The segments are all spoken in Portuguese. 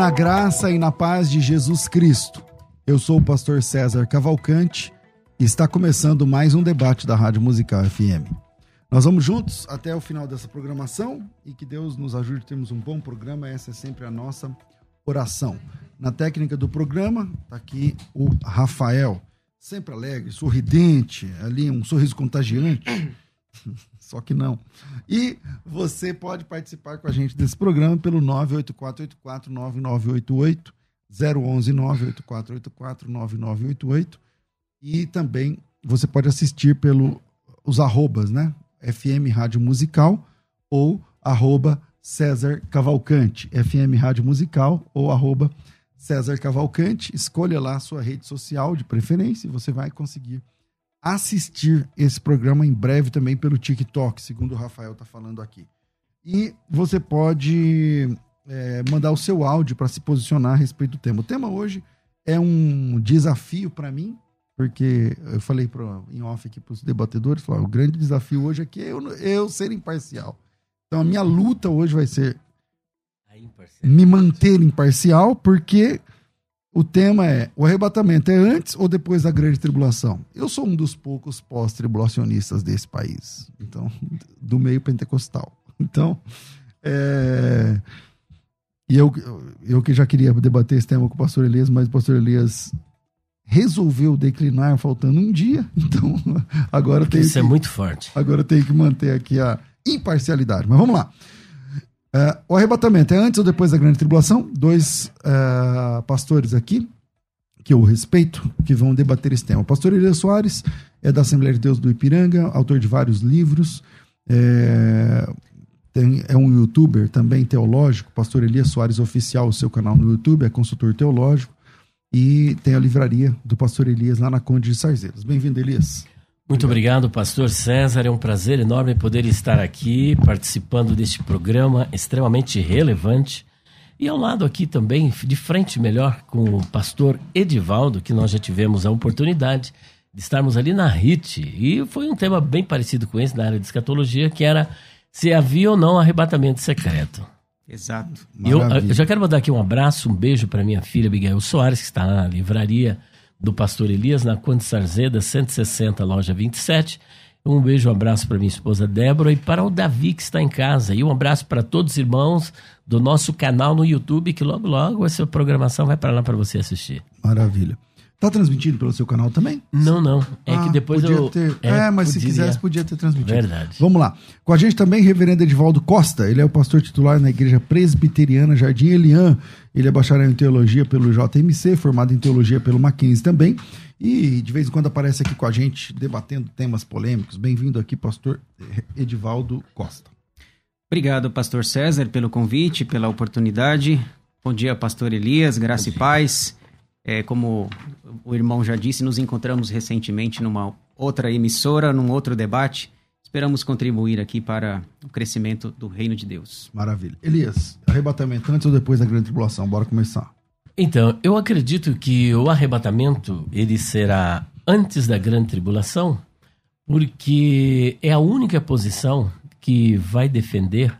Na graça e na paz de Jesus Cristo. Eu sou o pastor César Cavalcante e está começando mais um debate da Rádio Musical FM. Nós vamos juntos até o final dessa programação e que Deus nos ajude a termos um bom programa. Essa é sempre a nossa oração. Na técnica do programa, está aqui o Rafael, sempre alegre, sorridente, ali um sorriso contagiante. Só que não. E você pode participar com a gente desse programa pelo 984849988, 011 984849988 e também você pode assistir pelo os arrobas, né? FM Rádio Musical ou arroba César Cavalcante, FM Rádio Musical ou arroba César Cavalcante. Escolha lá a sua rede social de preferência e você vai conseguir assistir esse programa em breve também pelo TikTok, segundo o Rafael está falando aqui. E você pode é, mandar o seu áudio para se posicionar a respeito do tema. O tema hoje é um desafio para mim, porque eu falei pro, em off aqui para os debatedores, falar, o grande desafio hoje aqui é eu, eu ser imparcial. Então a minha luta hoje vai ser me manter imparcial, porque o tema é: o arrebatamento é antes ou depois da grande tribulação? Eu sou um dos poucos pós-tribulacionistas desse país, então, do meio pentecostal. Então, é... e eu, eu que já queria debater esse tema com o pastor Elias, mas o pastor Elias resolveu declinar faltando um dia, então agora tem Isso que, é muito forte. Agora tem que manter aqui a imparcialidade. Mas vamos lá. Uh, o arrebatamento é antes ou depois da grande tribulação? Dois uh, pastores aqui, que eu respeito, que vão debater esse tema. O pastor Elias Soares é da Assembleia de Deus do Ipiranga, autor de vários livros, é, tem, é um youtuber também teológico, pastor Elias Soares Oficial, o seu canal no YouTube, é consultor teológico, e tem a livraria do pastor Elias lá na Conde de Sarzeiros. Bem-vindo, Elias. Muito obrigado, pastor César. É um prazer enorme poder estar aqui participando deste programa extremamente relevante. E ao lado aqui também, de frente melhor, com o pastor Edivaldo, que nós já tivemos a oportunidade de estarmos ali na RIT. E foi um tema bem parecido com esse na área de escatologia, que era se havia ou não arrebatamento secreto. Exato. Eu, eu, já quero mandar aqui um abraço, um beijo para minha filha Abigail Soares, que está na livraria do pastor Elias, na Conde Sarzeda, 160, loja 27. Um beijo, um abraço para minha esposa Débora e para o Davi, que está em casa. E um abraço para todos os irmãos do nosso canal no YouTube, que logo, logo essa programação vai para lá para você assistir. Maravilha. Tá transmitido pelo seu canal também? Não, não. É ah, que depois podia eu. Ter... É, é, mas podia... se quisesse, podia ter transmitido. Verdade. Vamos lá. Com a gente também, reverendo Edivaldo Costa. Ele é o pastor titular na Igreja Presbiteriana Jardim Elian. Ele é bacharel em teologia pelo JMC, formado em teologia pelo Mackenzie também. E de vez em quando aparece aqui com a gente, debatendo temas polêmicos. Bem-vindo aqui, pastor Edivaldo Costa. Obrigado, pastor César, pelo convite, pela oportunidade. Bom dia, pastor Elias, graça e paz. É, como o irmão já disse, nos encontramos recentemente numa outra emissora, num outro debate. Esperamos contribuir aqui para o crescimento do reino de Deus. Maravilha. Elias, arrebatamento antes ou depois da grande tribulação? Bora começar. Então, eu acredito que o arrebatamento ele será antes da grande tribulação, porque é a única posição que vai defender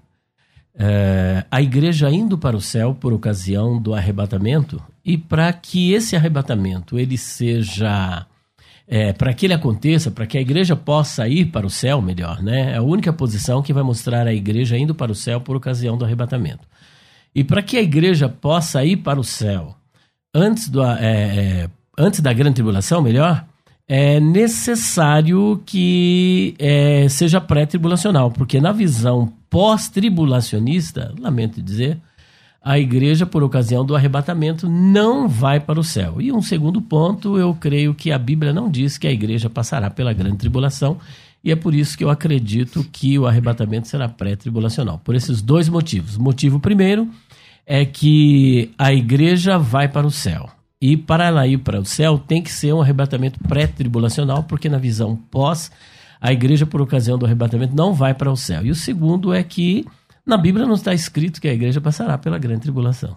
é, a igreja indo para o céu por ocasião do arrebatamento e para que esse arrebatamento ele seja é, para que ele aconteça, para que a igreja possa ir para o céu, melhor, né? É a única posição que vai mostrar a igreja indo para o céu por ocasião do arrebatamento. E para que a igreja possa ir para o céu antes, do, é, antes da grande tribulação, melhor, é necessário que é, seja pré-tribulacional, porque na visão pós-tribulacionista, lamento dizer, a igreja, por ocasião do arrebatamento, não vai para o céu. E um segundo ponto, eu creio que a Bíblia não diz que a igreja passará pela grande tribulação, e é por isso que eu acredito que o arrebatamento será pré-tribulacional. Por esses dois motivos. Motivo primeiro é que a igreja vai para o céu. E para ela ir para o céu tem que ser um arrebatamento pré-tribulacional, porque na visão pós, a igreja, por ocasião do arrebatamento, não vai para o céu. E o segundo é que na Bíblia não está escrito que a igreja passará pela grande tribulação.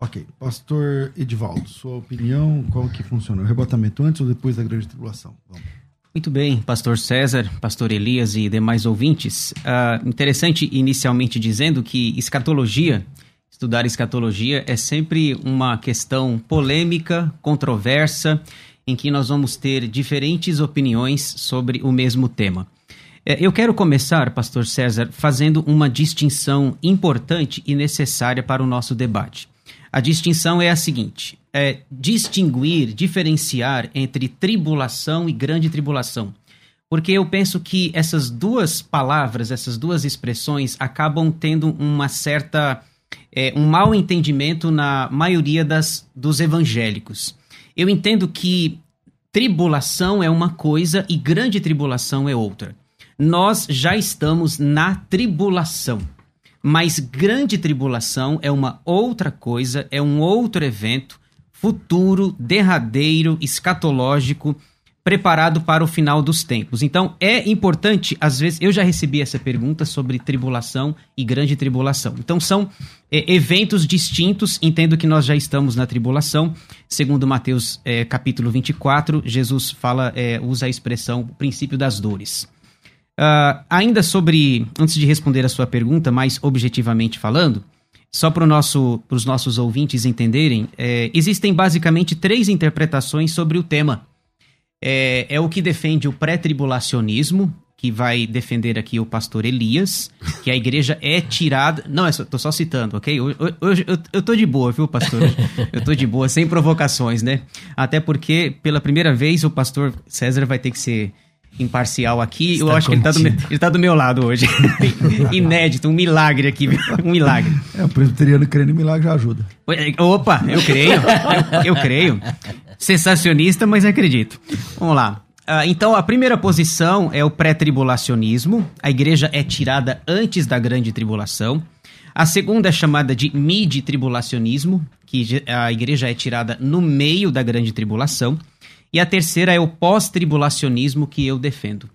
Ok. Pastor Edivaldo, sua opinião, qual que funciona? O arrebatamento antes ou depois da grande tribulação? Vamos. Muito bem, pastor César, pastor Elias e demais ouvintes. Uh, interessante inicialmente dizendo que escatologia Estudar escatologia é sempre uma questão polêmica, controversa, em que nós vamos ter diferentes opiniões sobre o mesmo tema. É, eu quero começar, Pastor César, fazendo uma distinção importante e necessária para o nosso debate. A distinção é a seguinte: é distinguir, diferenciar entre tribulação e grande tribulação. Porque eu penso que essas duas palavras, essas duas expressões acabam tendo uma certa é, um mau entendimento na maioria das, dos evangélicos. Eu entendo que tribulação é uma coisa e grande tribulação é outra. Nós já estamos na tribulação, mas grande tribulação é uma outra coisa, é um outro evento futuro, derradeiro, escatológico preparado para o final dos tempos. Então, é importante, às vezes, eu já recebi essa pergunta sobre tribulação e grande tribulação. Então, são é, eventos distintos, entendo que nós já estamos na tribulação. Segundo Mateus é, capítulo 24, Jesus fala, é, usa a expressão princípio das dores. Uh, ainda sobre, antes de responder a sua pergunta, mais objetivamente falando, só para nosso, os nossos ouvintes entenderem, é, existem basicamente três interpretações sobre o tema é, é o que defende o pré-tribulacionismo, que vai defender aqui o pastor Elias, que a igreja é tirada. Não, eu tô só citando, ok? Hoje eu, eu tô de boa, viu, pastor? Eu tô de boa, sem provocações, né? Até porque, pela primeira vez, o pastor César vai ter que ser imparcial aqui. Está eu acho contigo. que ele tá, do, ele tá do meu lado hoje. Inédito, um milagre aqui, um milagre. É, o presbiteriano crendo em milagre já ajuda. Opa, eu creio, eu, eu creio sensacionista, mas acredito. Vamos lá. Uh, então, a primeira posição é o pré-tribulacionismo. A igreja é tirada antes da grande tribulação. A segunda é chamada de mid-tribulacionismo, que a igreja é tirada no meio da grande tribulação. E a terceira é o pós-tribulacionismo, que eu defendo.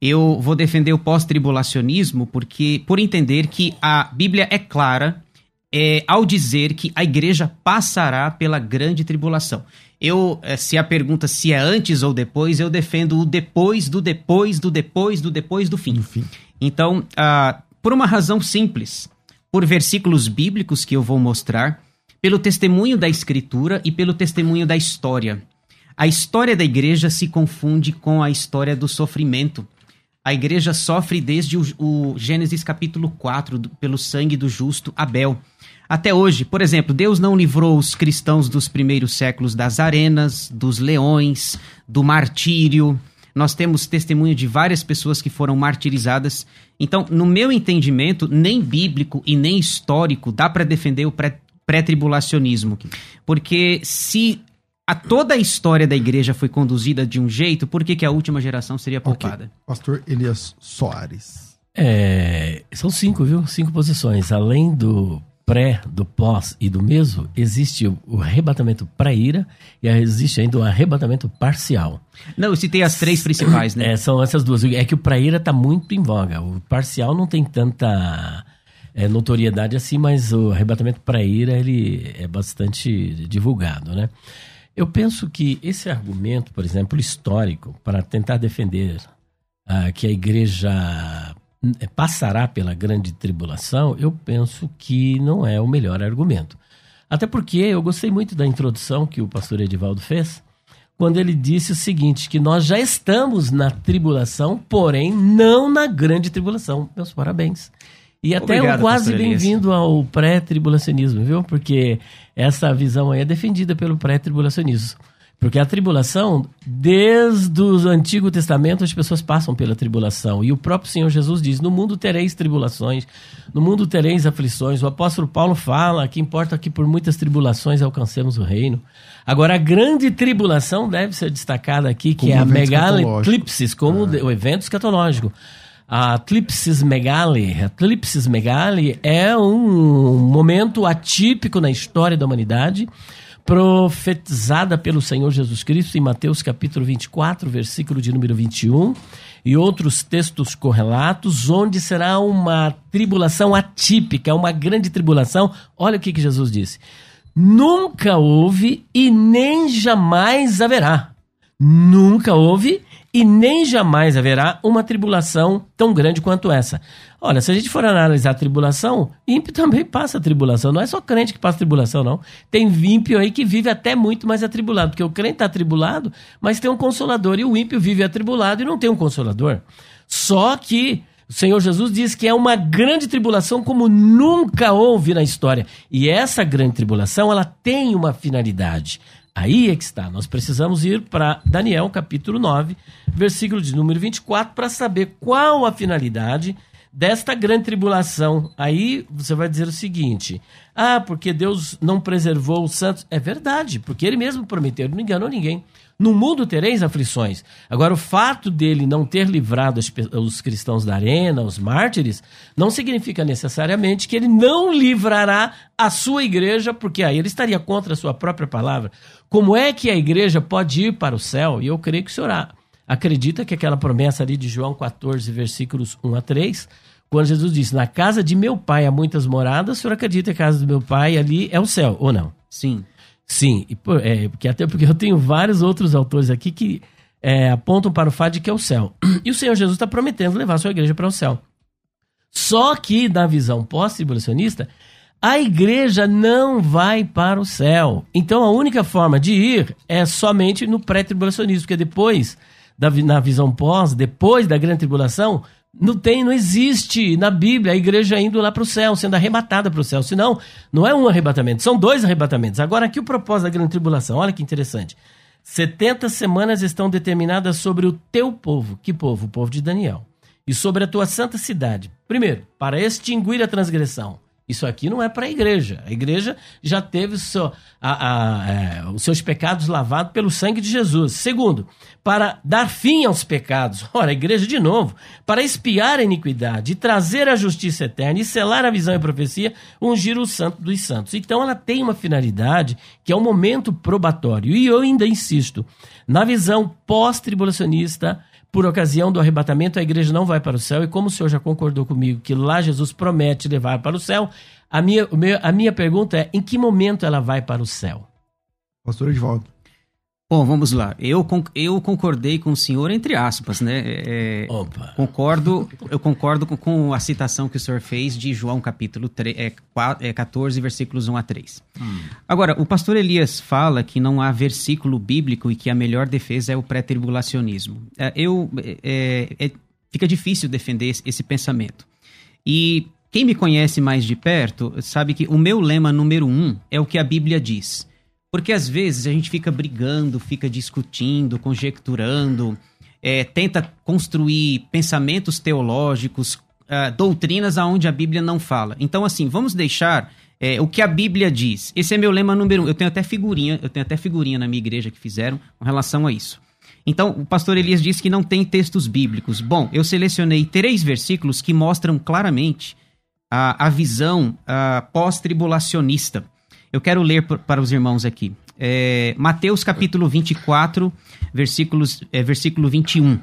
Eu vou defender o pós-tribulacionismo porque, por entender que a Bíblia é clara é, ao dizer que a igreja passará pela grande tribulação. Eu, eh, se a pergunta se é antes ou depois, eu defendo o depois do depois do depois do depois do fim. fim. Então, ah, por uma razão simples, por versículos bíblicos que eu vou mostrar, pelo testemunho da Escritura e pelo testemunho da história. A história da igreja se confunde com a história do sofrimento. A igreja sofre desde o, o Gênesis capítulo 4, do, pelo sangue do justo Abel. Até hoje, por exemplo, Deus não livrou os cristãos dos primeiros séculos das arenas, dos leões, do martírio. Nós temos testemunho de várias pessoas que foram martirizadas. Então, no meu entendimento, nem bíblico e nem histórico dá para defender o pré-tribulacionismo. Porque se a toda a história da igreja foi conduzida de um jeito, por que, que a última geração seria poupada? Okay. Pastor Elias Soares. É, são cinco, viu? Cinco posições. Além do pré, do pós e do mesmo, existe o arrebatamento pré-ira e existe ainda o arrebatamento parcial. Não, eu citei as três principais, né? É, são essas duas. É que o pré-ira está muito em voga. O parcial não tem tanta é, notoriedade assim, mas o arrebatamento pré-ira ele é bastante divulgado, né? Eu penso que esse argumento, por exemplo, histórico, para tentar defender ah, que a igreja é, passará pela grande tribulação, eu penso que não é o melhor argumento. Até porque eu gostei muito da introdução que o pastor Edivaldo fez, quando ele disse o seguinte: que nós já estamos na tribulação, porém não na grande tribulação. Meus parabéns. E até Obrigado, quase bem-vindo ao pré-tribulacionismo, viu? Porque essa visão aí é defendida pelo pré-tribulacionismo Porque a tribulação, desde o Antigo Testamento, as pessoas passam pela tribulação. E o próprio Senhor Jesus diz: No mundo tereis tribulações, no mundo tereis aflições. O apóstolo Paulo fala que importa que por muitas tribulações alcancemos o reino. Agora, a grande tribulação deve ser destacada aqui, que Como é a evento megaleclipsis, como o evento escatológico. A Eclipsis Megali, a Eclipsis Megali é um momento atípico na história da humanidade, profetizada pelo Senhor Jesus Cristo em Mateus capítulo 24, versículo de número 21, e outros textos correlatos, onde será uma tribulação atípica, uma grande tribulação. Olha o que, que Jesus disse: Nunca houve e nem jamais haverá. Nunca houve e nem jamais haverá uma tribulação tão grande quanto essa. Olha, se a gente for analisar a tribulação, ímpio também passa tribulação. Não é só crente que passa tribulação, não. Tem ímpio aí que vive até muito mais atribulado, porque o crente está atribulado, mas tem um consolador, e o ímpio vive atribulado e não tem um consolador. Só que o Senhor Jesus diz que é uma grande tribulação como nunca houve na história. E essa grande tribulação, ela tem uma finalidade. Aí é que está. Nós precisamos ir para Daniel, capítulo 9, versículo de número 24, para saber qual a finalidade desta grande tribulação. Aí você vai dizer o seguinte: ah, porque Deus não preservou os santos. É verdade, porque ele mesmo prometeu, ele não enganou ninguém. No mundo tereis aflições. Agora, o fato dele não ter livrado os, os cristãos da arena, os mártires, não significa necessariamente que ele não livrará a sua igreja, porque aí ele estaria contra a sua própria palavra. Como é que a igreja pode ir para o céu? E eu creio que o senhor acredita que aquela promessa ali de João 14, versículos 1 a 3, quando Jesus disse: Na casa de meu pai há muitas moradas, o senhor acredita que a casa do meu pai ali é o céu, ou não? Sim. Sim, é, porque até porque eu tenho vários outros autores aqui que é, apontam para o fato de que é o céu. E o Senhor Jesus está prometendo levar sua igreja para o céu. Só que, na visão pós-tribulacionista, a igreja não vai para o céu. Então, a única forma de ir é somente no pré-tribulacionismo, porque depois, da, na visão pós, depois da grande tribulação, não tem, não existe na Bíblia a igreja indo lá para o céu, sendo arrebatada para o céu. Senão, não é um arrebatamento, são dois arrebatamentos. Agora, aqui o propósito da grande tribulação, olha que interessante. 70 semanas estão determinadas sobre o teu povo. Que povo? O povo de Daniel. E sobre a tua santa cidade. Primeiro, para extinguir a transgressão. Isso aqui não é para a igreja. A igreja já teve seu, a, a, é, os seus pecados lavados pelo sangue de Jesus. Segundo, para dar fim aos pecados. Ora, a igreja, de novo, para espiar a iniquidade, trazer a justiça eterna e selar a visão e a profecia, ungir o santo dos santos. Então, ela tem uma finalidade que é um momento probatório. E eu ainda insisto, na visão pós-tribulacionista, por ocasião do arrebatamento, a igreja não vai para o céu, e como o senhor já concordou comigo que lá Jesus promete levar para o céu, a minha, a minha pergunta é: em que momento ela vai para o céu? Pastor Edvaldo. Bom, vamos lá. Eu, eu concordei com o senhor, entre aspas, né? É, Opa. Concordo, eu concordo com, com, a citação que o senhor fez de João capítulo 3, é, 4, é 14, versículos 1 a 3. Hum. Agora, o pastor Elias fala que não há versículo bíblico e que a melhor defesa é o pré-tribulacionismo. É, eu, é, é, fica difícil defender esse, esse pensamento. E quem me conhece mais de perto sabe que o meu lema número um é o que a Bíblia diz. Porque às vezes a gente fica brigando, fica discutindo, conjecturando, é, tenta construir pensamentos teológicos, uh, doutrinas aonde a Bíblia não fala. Então, assim, vamos deixar é, o que a Bíblia diz. Esse é meu lema número um. Eu tenho até figurinha, eu tenho até figurinha na minha igreja que fizeram com relação a isso. Então, o pastor Elias disse que não tem textos bíblicos. Bom, eu selecionei três versículos que mostram claramente a, a visão pós-tribulacionista eu quero ler para os irmãos aqui. É, Mateus capítulo 24, versículos, é, versículo 21.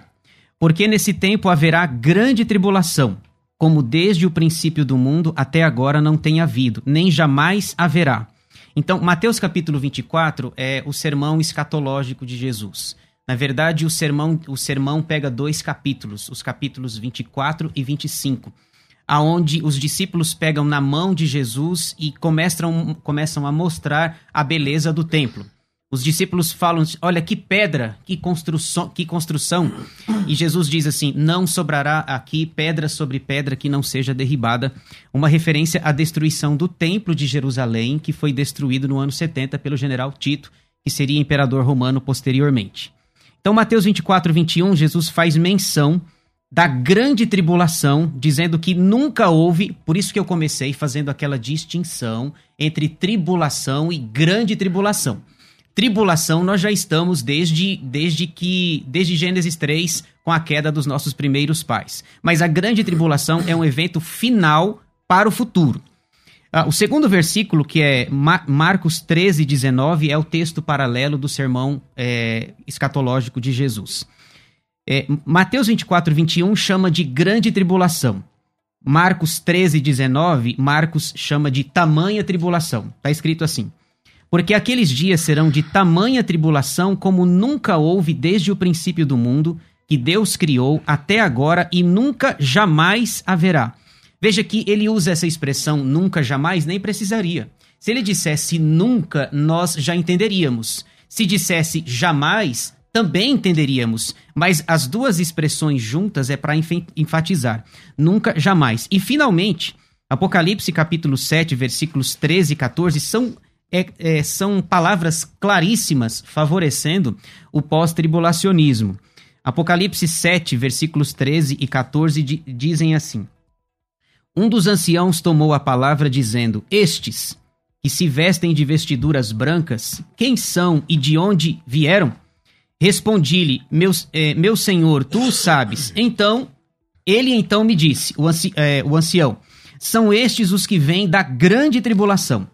Porque nesse tempo haverá grande tribulação, como desde o princípio do mundo até agora não tem havido, nem jamais haverá. Então, Mateus capítulo 24 é o sermão escatológico de Jesus. Na verdade, o sermão, o sermão pega dois capítulos, os capítulos 24 e 25 aonde os discípulos pegam na mão de Jesus e começam, começam a mostrar a beleza do templo. Os discípulos falam: Olha que pedra, que construção, que construção. E Jesus diz assim: Não sobrará aqui pedra sobre pedra que não seja derribada. Uma referência à destruição do templo de Jerusalém, que foi destruído no ano 70 pelo general Tito, que seria imperador romano posteriormente. Então, Mateus 24, 21, Jesus faz menção da grande tribulação, dizendo que nunca houve, por isso que eu comecei fazendo aquela distinção entre tribulação e grande tribulação. Tribulação nós já estamos desde, desde que desde Gênesis 3 com a queda dos nossos primeiros pais. Mas a grande tribulação é um evento final para o futuro. Ah, o segundo versículo, que é Marcos 13, 19, é o texto paralelo do sermão é, escatológico de Jesus. É, Mateus 24, 21 chama de grande tribulação. Marcos 13, 19, Marcos chama de tamanha tribulação. Está escrito assim. Porque aqueles dias serão de tamanha tribulação como nunca houve desde o princípio do mundo, que Deus criou até agora e nunca jamais haverá. Veja que ele usa essa expressão nunca jamais, nem precisaria. Se ele dissesse nunca, nós já entenderíamos. Se dissesse jamais, também entenderíamos, mas as duas expressões juntas é para enfatizar. Nunca, jamais. E finalmente, Apocalipse capítulo 7, versículos 13 e 14 são, é, é, são palavras claríssimas favorecendo o pós-tribulacionismo. Apocalipse 7, versículos 13 e 14 di, dizem assim: Um dos anciãos tomou a palavra dizendo: Estes que se vestem de vestiduras brancas, quem são e de onde vieram? Respondi-lhe, meu, é, meu senhor, tu o sabes. Então, ele então me disse, o, anci, é, o ancião, são estes os que vêm da grande tribulação.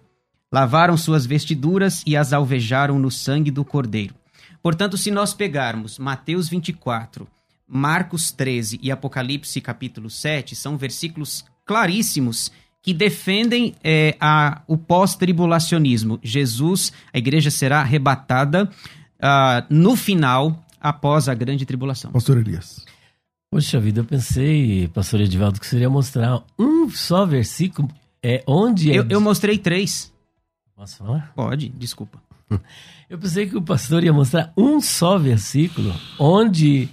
Lavaram suas vestiduras e as alvejaram no sangue do cordeiro. Portanto, se nós pegarmos Mateus 24, Marcos 13 e Apocalipse capítulo 7, são versículos claríssimos que defendem é, a, o pós-tribulacionismo. Jesus, a igreja será arrebatada uh, no final, após a grande tribulação. Pastor Elias. Poxa vida, eu pensei, pastor Edivaldo, que seria mostrar um só versículo é, onde... É... Eu, eu mostrei três. Posso falar? Pode, desculpa. Eu pensei que o pastor ia mostrar um só versículo onde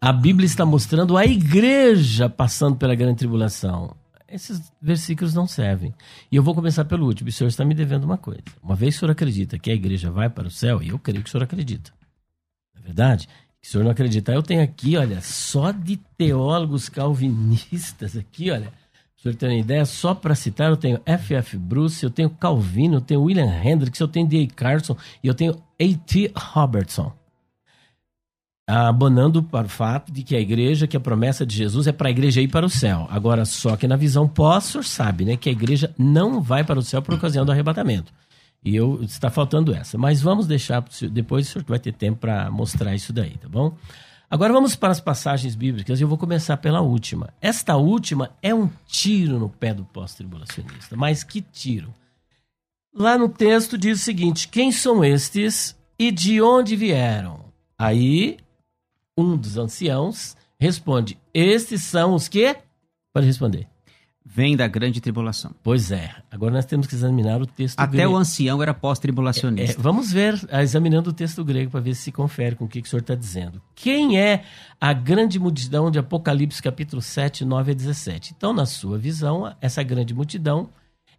a Bíblia está mostrando a igreja passando pela grande tribulação. Esses versículos não servem. E eu vou começar pelo último. O senhor está me devendo uma coisa. Uma vez o senhor acredita que a igreja vai para o céu, e eu creio que o senhor acredita. Não é verdade? Se o senhor não acredita, eu tenho aqui, olha, só de teólogos calvinistas aqui, olha. O senhor tem uma ideia, só para citar, eu tenho F.F. Bruce, eu tenho Calvino, eu tenho William Hendricks, eu tenho D.A. Carson e eu tenho A.T. Robertson abonando para o fato de que a igreja, que a promessa de Jesus é para a igreja ir para o céu. Agora, só que na visão pós, sabe, né, que a igreja não vai para o céu por ocasião do arrebatamento. E eu está faltando essa. Mas vamos deixar depois o senhor vai ter tempo para mostrar isso daí, tá bom? Agora vamos para as passagens bíblicas e eu vou começar pela última. Esta última é um tiro no pé do pós-tribulacionista. Mas que tiro? Lá no texto diz o seguinte: quem são estes e de onde vieram? Aí um dos anciãos responde: Estes são os que? Pode responder. Vem da grande tribulação. Pois é. Agora nós temos que examinar o texto Até grego. o ancião era pós-tribulacionista. É, é, vamos ver, examinando o texto grego para ver se se confere com o que, que o senhor está dizendo. Quem é a grande multidão de Apocalipse capítulo 7, 9 a 17? Então, na sua visão, essa grande multidão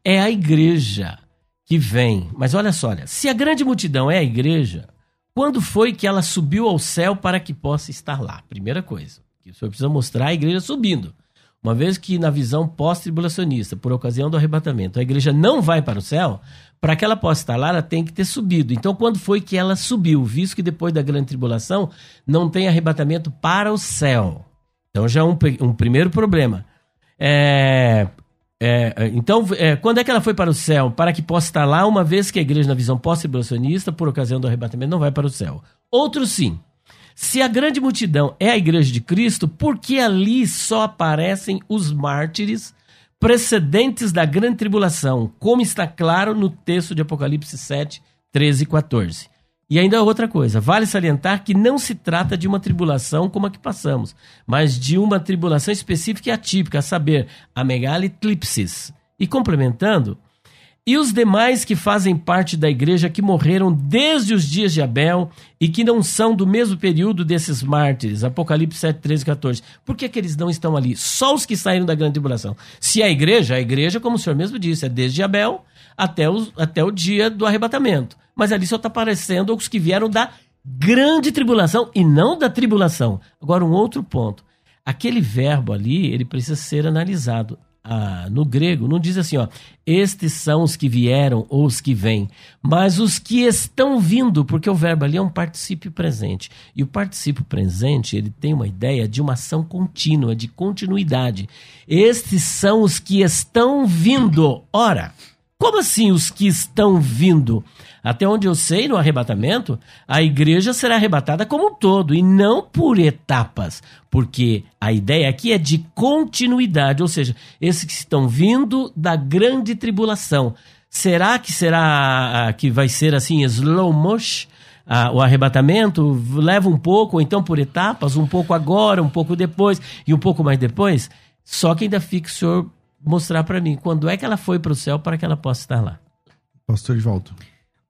é a igreja que vem. Mas olha só, olha, se a grande multidão é a igreja, quando foi que ela subiu ao céu para que possa estar lá? Primeira coisa. Que o senhor precisa mostrar a igreja subindo. Uma vez que na visão pós-tribulacionista, por ocasião do arrebatamento, a igreja não vai para o céu, para que ela possa estar lá, ela tem que ter subido. Então, quando foi que ela subiu? Visto que depois da grande tribulação não tem arrebatamento para o céu. Então, já é um, um primeiro problema. É, é, é, então, é, quando é que ela foi para o céu? Para que possa estar lá, uma vez que a igreja, na visão pós-tribulacionista, por ocasião do arrebatamento, não vai para o céu. Outro sim. Se a grande multidão é a igreja de Cristo, por que ali só aparecem os mártires precedentes da grande tribulação, como está claro no texto de Apocalipse 7, 13 e 14? E ainda outra coisa, vale salientar que não se trata de uma tribulação como a que passamos, mas de uma tribulação específica e atípica, a saber, a megalitlipsis. E complementando, e os demais que fazem parte da igreja que morreram desde os dias de Abel e que não são do mesmo período desses mártires, Apocalipse 7, 13 e 14. Por que, que eles não estão ali? Só os que saíram da grande tribulação. Se a igreja, a igreja, como o senhor mesmo disse, é desde Abel até o, até o dia do arrebatamento. Mas ali só está aparecendo os que vieram da grande tribulação e não da tribulação. Agora, um outro ponto. Aquele verbo ali, ele precisa ser analisado. Ah, no grego, não diz assim, ó, estes são os que vieram ou os que vêm, mas os que estão vindo, porque o verbo ali é um particípio presente. E o particípio presente, ele tem uma ideia de uma ação contínua, de continuidade. Estes são os que estão vindo. Ora, como assim os que estão vindo? Até onde eu sei, no arrebatamento, a igreja será arrebatada como um todo e não por etapas, porque a ideia aqui é de continuidade, ou seja, esses que estão vindo da grande tribulação. Será que será que vai ser assim slow motion? Ah, o arrebatamento leva um pouco, ou então por etapas, um pouco agora, um pouco depois e um pouco mais depois? Só que ainda fica o senhor mostrar para mim quando é que ela foi para o céu para que ela possa estar lá. Pastor Edvaldo.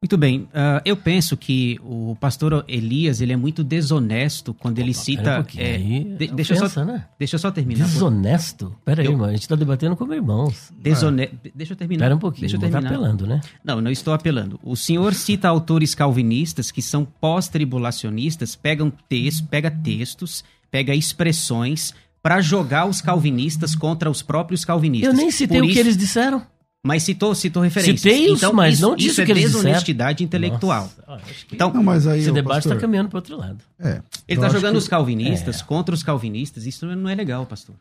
Muito bem, uh, eu penso que o pastor Elias ele é muito desonesto quando ele cita. Um é, de, é deixa, ofensa, só, né? deixa eu só terminar. Desonesto? Pera aí, eu, mano, a gente está debatendo como irmãos. Desone... Ah. Deixa eu terminar. Pera um pouquinho, deixa eu terminar. Tá apelando, né? Não, não estou apelando. O senhor cita autores calvinistas que são pós-tribulacionistas, pegam textos, pega textos, pega expressões para jogar os calvinistas contra os próprios calvinistas. Eu nem citei Por o isso... que eles disseram. Mas citou, citou referências. Citei isso, então, mas isso, não disse isso é que é desonestidade intelectual. Nossa, então, não, mas aí, esse debate está caminhando para outro lado. É, ele está jogando que... os calvinistas é. contra os calvinistas. Isso não é legal, pastor.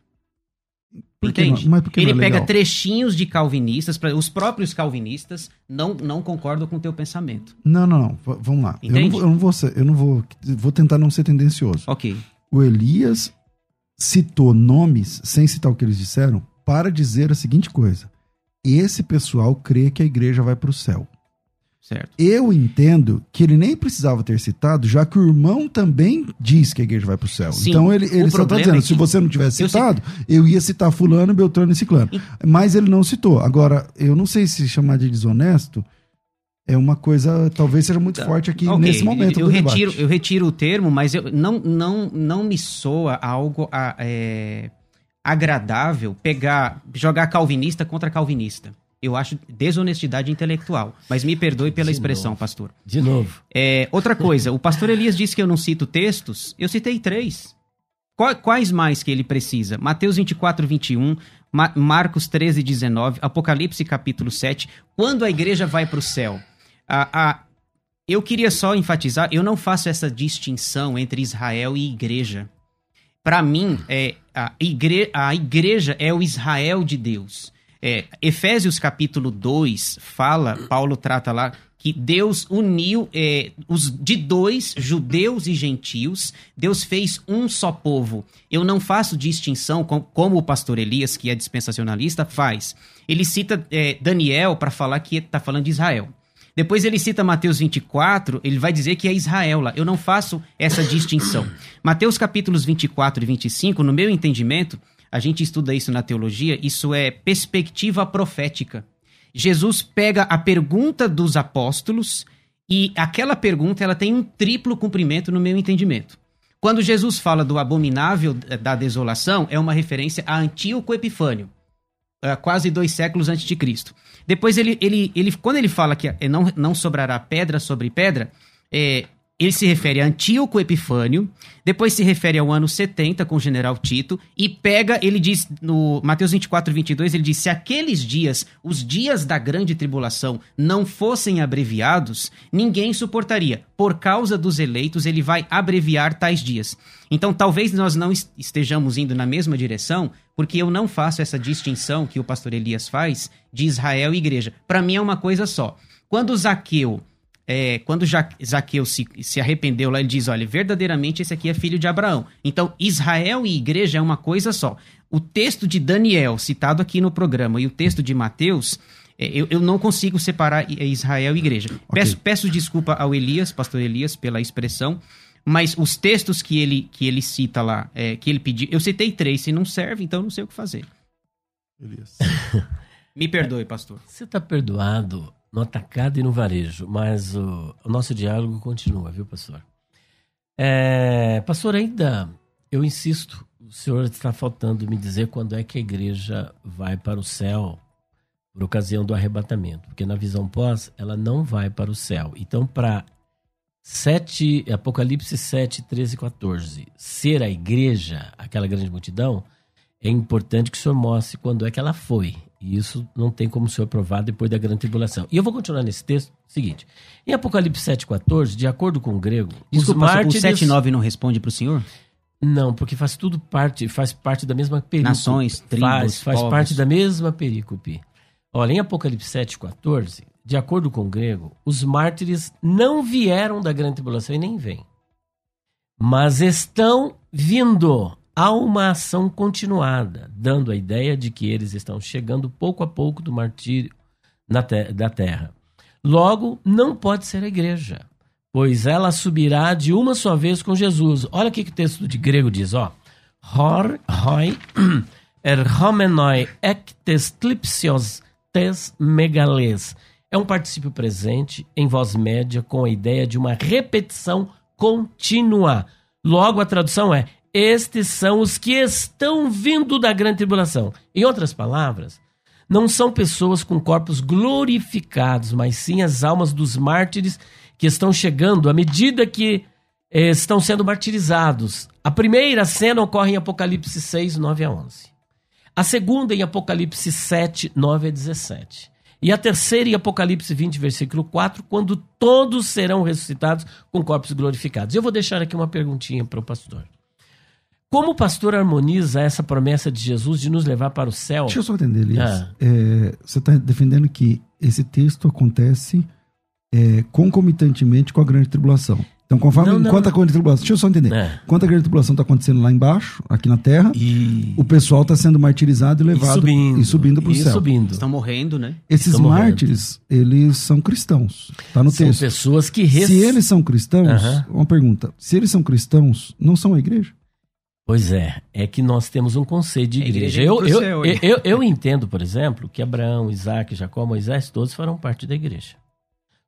Por Entende? Não, ele é pega trechinhos de calvinistas, pra, os próprios calvinistas não, não concordam com o teu pensamento. Não, não, não. vamos lá. Eu não, vou, eu não, vou, ser, eu não vou, vou tentar não ser tendencioso. Ok. O Elias citou nomes, sem citar o que eles disseram, para dizer a seguinte coisa: esse pessoal crê que a igreja vai para o céu. Certo. Eu entendo que ele nem precisava ter citado, já que o irmão também diz que a igreja vai para o céu. Sim, então ele, ele só está dizendo: é que... se você não tivesse citado, eu, eu ia citar Fulano, Beltrano e Ciclano. E... Mas ele não citou. Agora, eu não sei se chamar de desonesto é uma coisa, talvez seja muito tá. forte aqui okay. nesse momento. Eu, retiro, eu retiro o termo, mas eu, não, não, não me soa algo a, é, agradável pegar, jogar calvinista contra calvinista. Eu acho desonestidade intelectual. Mas me perdoe pela De expressão, novo. pastor. De novo. É, outra coisa, o pastor Elias disse que eu não cito textos. Eu citei três. Quais mais que ele precisa? Mateus 24, 21, Marcos 13, 19, Apocalipse capítulo 7. Quando a igreja vai para o céu? A, a, eu queria só enfatizar, eu não faço essa distinção entre Israel e igreja. Para mim, é, a, igre, a igreja é o Israel de Deus. É, Efésios capítulo 2 fala, Paulo trata lá, que Deus uniu é, os de dois, judeus e gentios, Deus fez um só povo. Eu não faço distinção com, como o pastor Elias, que é dispensacionalista, faz. Ele cita é, Daniel para falar que está falando de Israel. Depois ele cita Mateus 24, ele vai dizer que é Israel lá. Eu não faço essa distinção. Mateus capítulos 24 e 25, no meu entendimento, a gente estuda isso na teologia, isso é perspectiva profética. Jesus pega a pergunta dos apóstolos e aquela pergunta ela tem um triplo cumprimento no meu entendimento. Quando Jesus fala do abominável da desolação, é uma referência a Antíoco Epifânio, quase dois séculos antes de Cristo. Depois, ele, ele, ele, quando ele fala que não, não sobrará pedra sobre pedra, é, ele se refere a Antíoco Epifânio, depois se refere ao ano 70 com o general Tito, e pega, ele diz, no Mateus 24, 22, ele diz: se aqueles dias, os dias da grande tribulação, não fossem abreviados, ninguém suportaria. Por causa dos eleitos, ele vai abreviar tais dias. Então, talvez nós não estejamos indo na mesma direção, porque eu não faço essa distinção que o pastor Elias faz de Israel e igreja. Para mim é uma coisa só. Quando Zaqueu é, quando Zaqueu se, se arrependeu lá, ele diz: olha, verdadeiramente esse aqui é filho de Abraão. Então, Israel e igreja é uma coisa só. O texto de Daniel, citado aqui no programa, e o texto de Mateus, é, eu, eu não consigo separar Israel e igreja. Okay. Peço, peço desculpa ao Elias, pastor Elias, pela expressão, mas os textos que ele, que ele cita lá, é, que ele pediu, eu citei três, se não serve, então não sei o que fazer. Elias. Me perdoe, pastor. Você está perdoado no atacado e no varejo, mas o, o nosso diálogo continua, viu, pastor? É, pastor, ainda eu insisto, o senhor está faltando me dizer quando é que a igreja vai para o céu, por ocasião do arrebatamento, porque na visão pós ela não vai para o céu. Então, para 7, Apocalipse 7, 13 e 14, ser a igreja, aquela grande multidão, é importante que o senhor mostre quando é que ela foi. E isso não tem como o senhor provar depois da grande tribulação. E eu vou continuar nesse texto, seguinte. Em Apocalipse 7, 14, de acordo com o grego, Desculpa, os mártires... o 7 e 9 não responde para o senhor? Não, porque faz tudo parte, faz parte da mesma perícope. Nações, tribos, Faz, faz povos. parte da mesma perícope. Olha, em Apocalipse 7, 14, de acordo com o grego, os mártires não vieram da grande tribulação e nem vêm. Mas estão vindo a uma ação continuada, dando a ideia de que eles estão chegando pouco a pouco do martírio te- da terra. Logo, não pode ser a igreja, pois ela subirá de uma só vez com Jesus. Olha o que o texto de grego diz, ó. Hor, hoi, erhomenoi tes megales. É um particípio presente em voz média com a ideia de uma repetição contínua. Logo, a tradução é: estes são os que estão vindo da grande tribulação. Em outras palavras, não são pessoas com corpos glorificados, mas sim as almas dos mártires que estão chegando à medida que eh, estão sendo martirizados. A primeira cena ocorre em Apocalipse 6, 9 a 11. A segunda em Apocalipse 7, 9 a 17. E a terceira em Apocalipse 20, versículo 4, quando todos serão ressuscitados com corpos glorificados. Eu vou deixar aqui uma perguntinha para o pastor. Como o pastor harmoniza essa promessa de Jesus de nos levar para o céu? Deixa eu só entender, Elias. Ah. É, você está defendendo que esse texto acontece é, concomitantemente com a grande tribulação. Então, conforme Não, não, enquanto não. a grande tribulação. Deixa eu só entender. É. Enquanto a grande tribulação está acontecendo lá embaixo, aqui na Terra, E, o pessoal está sendo martirizado e levado e subindo para o céu. subindo. Estão morrendo, né? Esses Estão morrendo. mártires, eles são cristãos. Está no São texto. pessoas que res... Se eles são cristãos, Aham. uma pergunta. Se eles são cristãos, não são a igreja? Pois é, é que nós temos um conceito de A igreja. igreja é Eu, eu, eu, eu, eu entendo, por exemplo, que Abraão, Isaac, Jacó, Moisés, todos farão parte da igreja.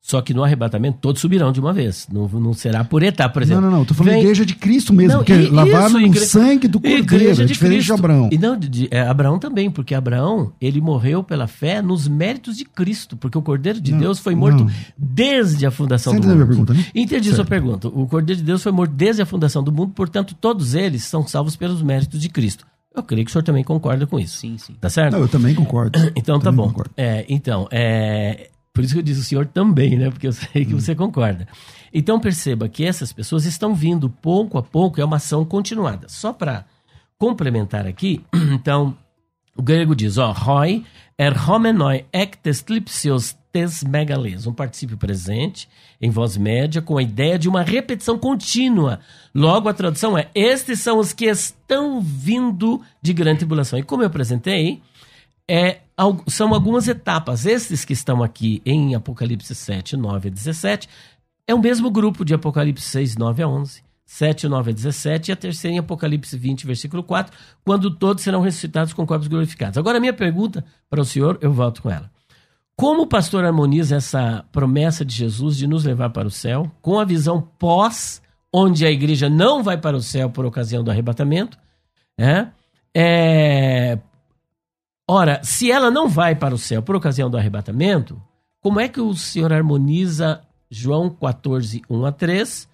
Só que no arrebatamento todos subirão de uma vez. Não, não será por etapa, por exemplo. não, não, não. Tô falando vem- igreja de Cristo mesmo, Não, porque lavaram isso, no igre- sangue do cordeiro, Igreja é de diferente Cristo. de Abraão. E não, de, de- é, Abraão também, porque Abraão, ele morreu pela fé nos méritos de Cristo, porque o Cordeiro de Não, Deus foi morto não. desde a fundação Você do entendeu a mundo. minha pergunta, né? Entendi Certo. sua pergunta. O Cordeiro de Deus foi morto desde a fundação do mundo, portanto, todos eles são salvos pelos méritos de Cristo. Eu creio que o senhor também concorda com isso. Sim, sim. Tá certo? Não, eu também concordo. Então tá bom. É, então, é, por isso que eu disse o senhor também, né? Porque eu sei que Hum. você concorda. Então perceba que essas pessoas estão vindo pouco a pouco, é uma ação continuada. Só para complementar aqui, então, o grego diz, ó, roi er homenoi tes megales, um particípio presente em voz média com a ideia de uma repetição contínua. Logo a tradução é: estes são os que estão vindo de grande tribulação. E como eu apresentei, é, são algumas etapas. Estes que estão aqui em Apocalipse 7, 9 a 17, é o mesmo grupo de Apocalipse 6, 9 a 11, 7, 9 a 17, e a terceira em Apocalipse 20, versículo 4, quando todos serão ressuscitados com corpos glorificados. Agora, a minha pergunta para o senhor, eu volto com ela. Como o pastor harmoniza essa promessa de Jesus de nos levar para o céu com a visão pós, onde a igreja não vai para o céu por ocasião do arrebatamento? né? É, Ora, se ela não vai para o céu por ocasião do arrebatamento, como é que o senhor harmoniza João 14, 1 a 3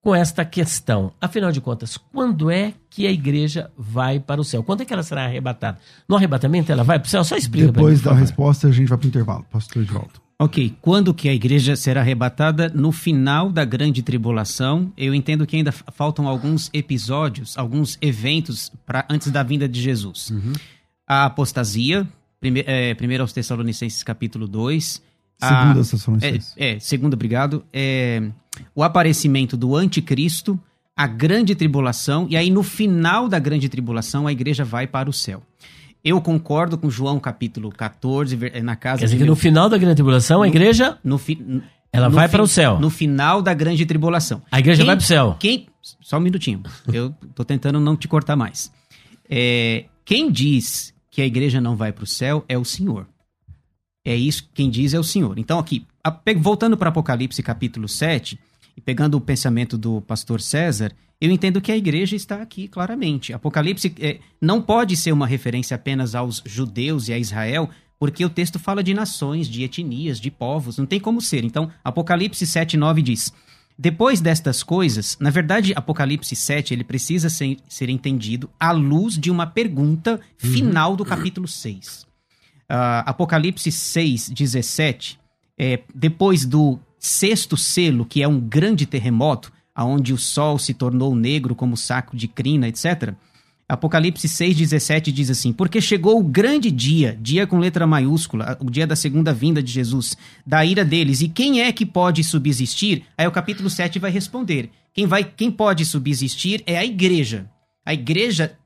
com esta questão? Afinal de contas, quando é que a igreja vai para o céu? Quando é que ela será arrebatada? No arrebatamento ela vai para o céu? Só explica pra Depois mim, da favor. resposta, a gente vai para o intervalo. Pastor Edvaldo. Ok, quando que a igreja será arrebatada? No final da grande tribulação. Eu entendo que ainda faltam alguns episódios, alguns eventos pra, antes da vinda de Jesus. A apostasia, prime, é, primeiro aos Tessalonicenses capítulo 2. Segunda a, sessão é, é, segundo, obrigado. É, o aparecimento do anticristo, a grande tribulação, e aí no final da grande tribulação a igreja vai para o céu. Eu concordo com João capítulo 14, ver- é, na casa Quer dizer que no final da grande tribulação a No- igreja no fi- ela no vai para o céu. No final da grande tribulação. A igreja Quem- vai para o céu. Quem, só um minutinho. Eu tô tentando não te cortar mais. É, quem diz que a igreja não vai para o céu é o Senhor. É isso, quem diz é o Senhor. Então aqui, voltando para Apocalipse capítulo 7, e pegando o pensamento do pastor César, eu entendo que a igreja está aqui claramente. Apocalipse é, não pode ser uma referência apenas aos judeus e a Israel, porque o texto fala de nações, de etnias, de povos, não tem como ser. Então, Apocalipse 7, 9 diz: Depois destas coisas, na verdade, Apocalipse 7 ele precisa ser, ser entendido à luz de uma pergunta final do capítulo 6. Uh, Apocalipse 6, 17, é, depois do sexto selo, que é um grande terremoto, aonde o sol se tornou negro como saco de crina, etc. Apocalipse 6,17 diz assim: Porque chegou o grande dia, dia com letra maiúscula, o dia da segunda vinda de Jesus, da ira deles. E quem é que pode subsistir? Aí o capítulo 7 vai responder: Quem, vai, quem pode subsistir é a igreja. A igreja,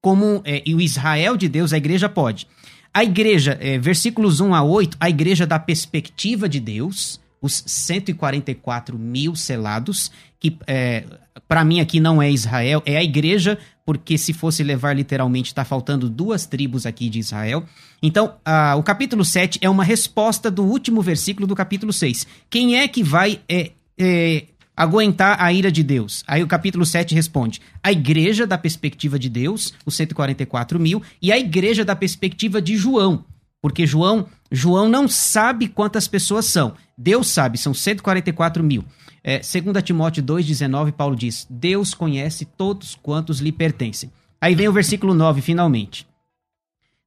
como é, e o Israel de Deus, a igreja pode. A igreja, é, versículos 1 a 8, a igreja da perspectiva de Deus, os 144 mil selados, que é, para mim aqui não é Israel, é a igreja, porque se fosse levar literalmente, está faltando duas tribos aqui de Israel. Então, o capítulo 7 é uma resposta do último versículo do capítulo 6. Quem é que vai é, é, aguentar a ira de Deus? Aí o capítulo 7 responde: a igreja da perspectiva de Deus, os 144 mil, e a igreja da perspectiva de João. Porque João, João não sabe quantas pessoas são. Deus sabe, são 144 mil. É, 2 Timóteo 2,19, Paulo diz: Deus conhece todos quantos lhe pertencem. Aí vem o versículo 9, finalmente.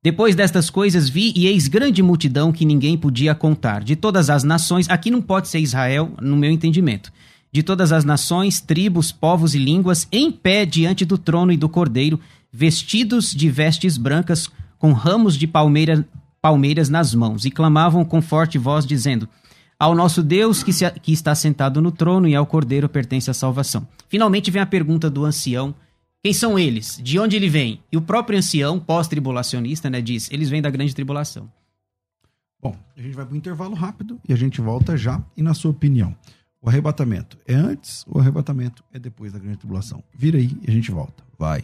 Depois destas coisas vi e eis grande multidão que ninguém podia contar, de todas as nações, aqui não pode ser Israel, no meu entendimento, de todas as nações, tribos, povos e línguas, em pé diante do trono e do cordeiro, vestidos de vestes brancas, com ramos de palmeira, palmeiras nas mãos, e clamavam com forte voz, dizendo: ao nosso Deus que, se, que está sentado no trono e ao Cordeiro pertence a salvação. Finalmente vem a pergunta do ancião: quem são eles? De onde ele vem? E o próprio ancião, pós-tribulacionista, né, diz: eles vêm da grande tribulação. Bom, a gente vai para um intervalo rápido e a gente volta já. E na sua opinião, o arrebatamento é antes ou o arrebatamento é depois da grande tribulação? Vira aí e a gente volta. Vai.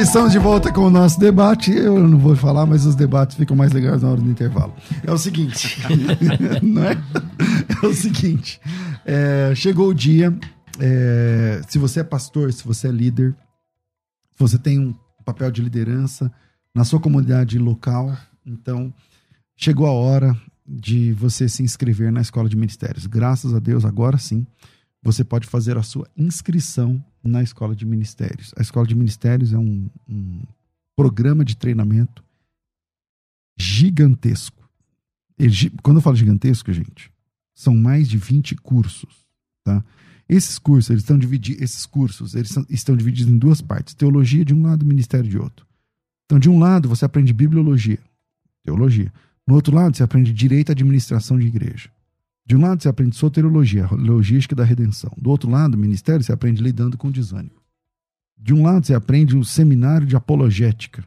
estamos de volta com o nosso debate. Eu não vou falar, mas os debates ficam mais legais na hora do intervalo. É o seguinte, não é? É o seguinte. É, chegou o dia. É, se você é pastor, se você é líder, se você tem um papel de liderança na sua comunidade local, então chegou a hora de você se inscrever na escola de ministérios. Graças a Deus, agora sim, você pode fazer a sua inscrição na Escola de Ministérios. A Escola de Ministérios é um, um programa de treinamento gigantesco. Quando eu falo gigantesco, gente, são mais de 20 cursos, tá? Esses cursos, eles estão divididos, esses cursos, eles são, estão divididos em duas partes: teologia de um lado, ministério de outro. Então, de um lado, você aprende bibliologia, teologia. No outro lado, você aprende direito à administração de igreja. De um lado, você aprende soteriologia, logística da redenção. Do outro lado, ministério, você aprende lidando com desânimo. De um lado, você aprende um seminário de apologética.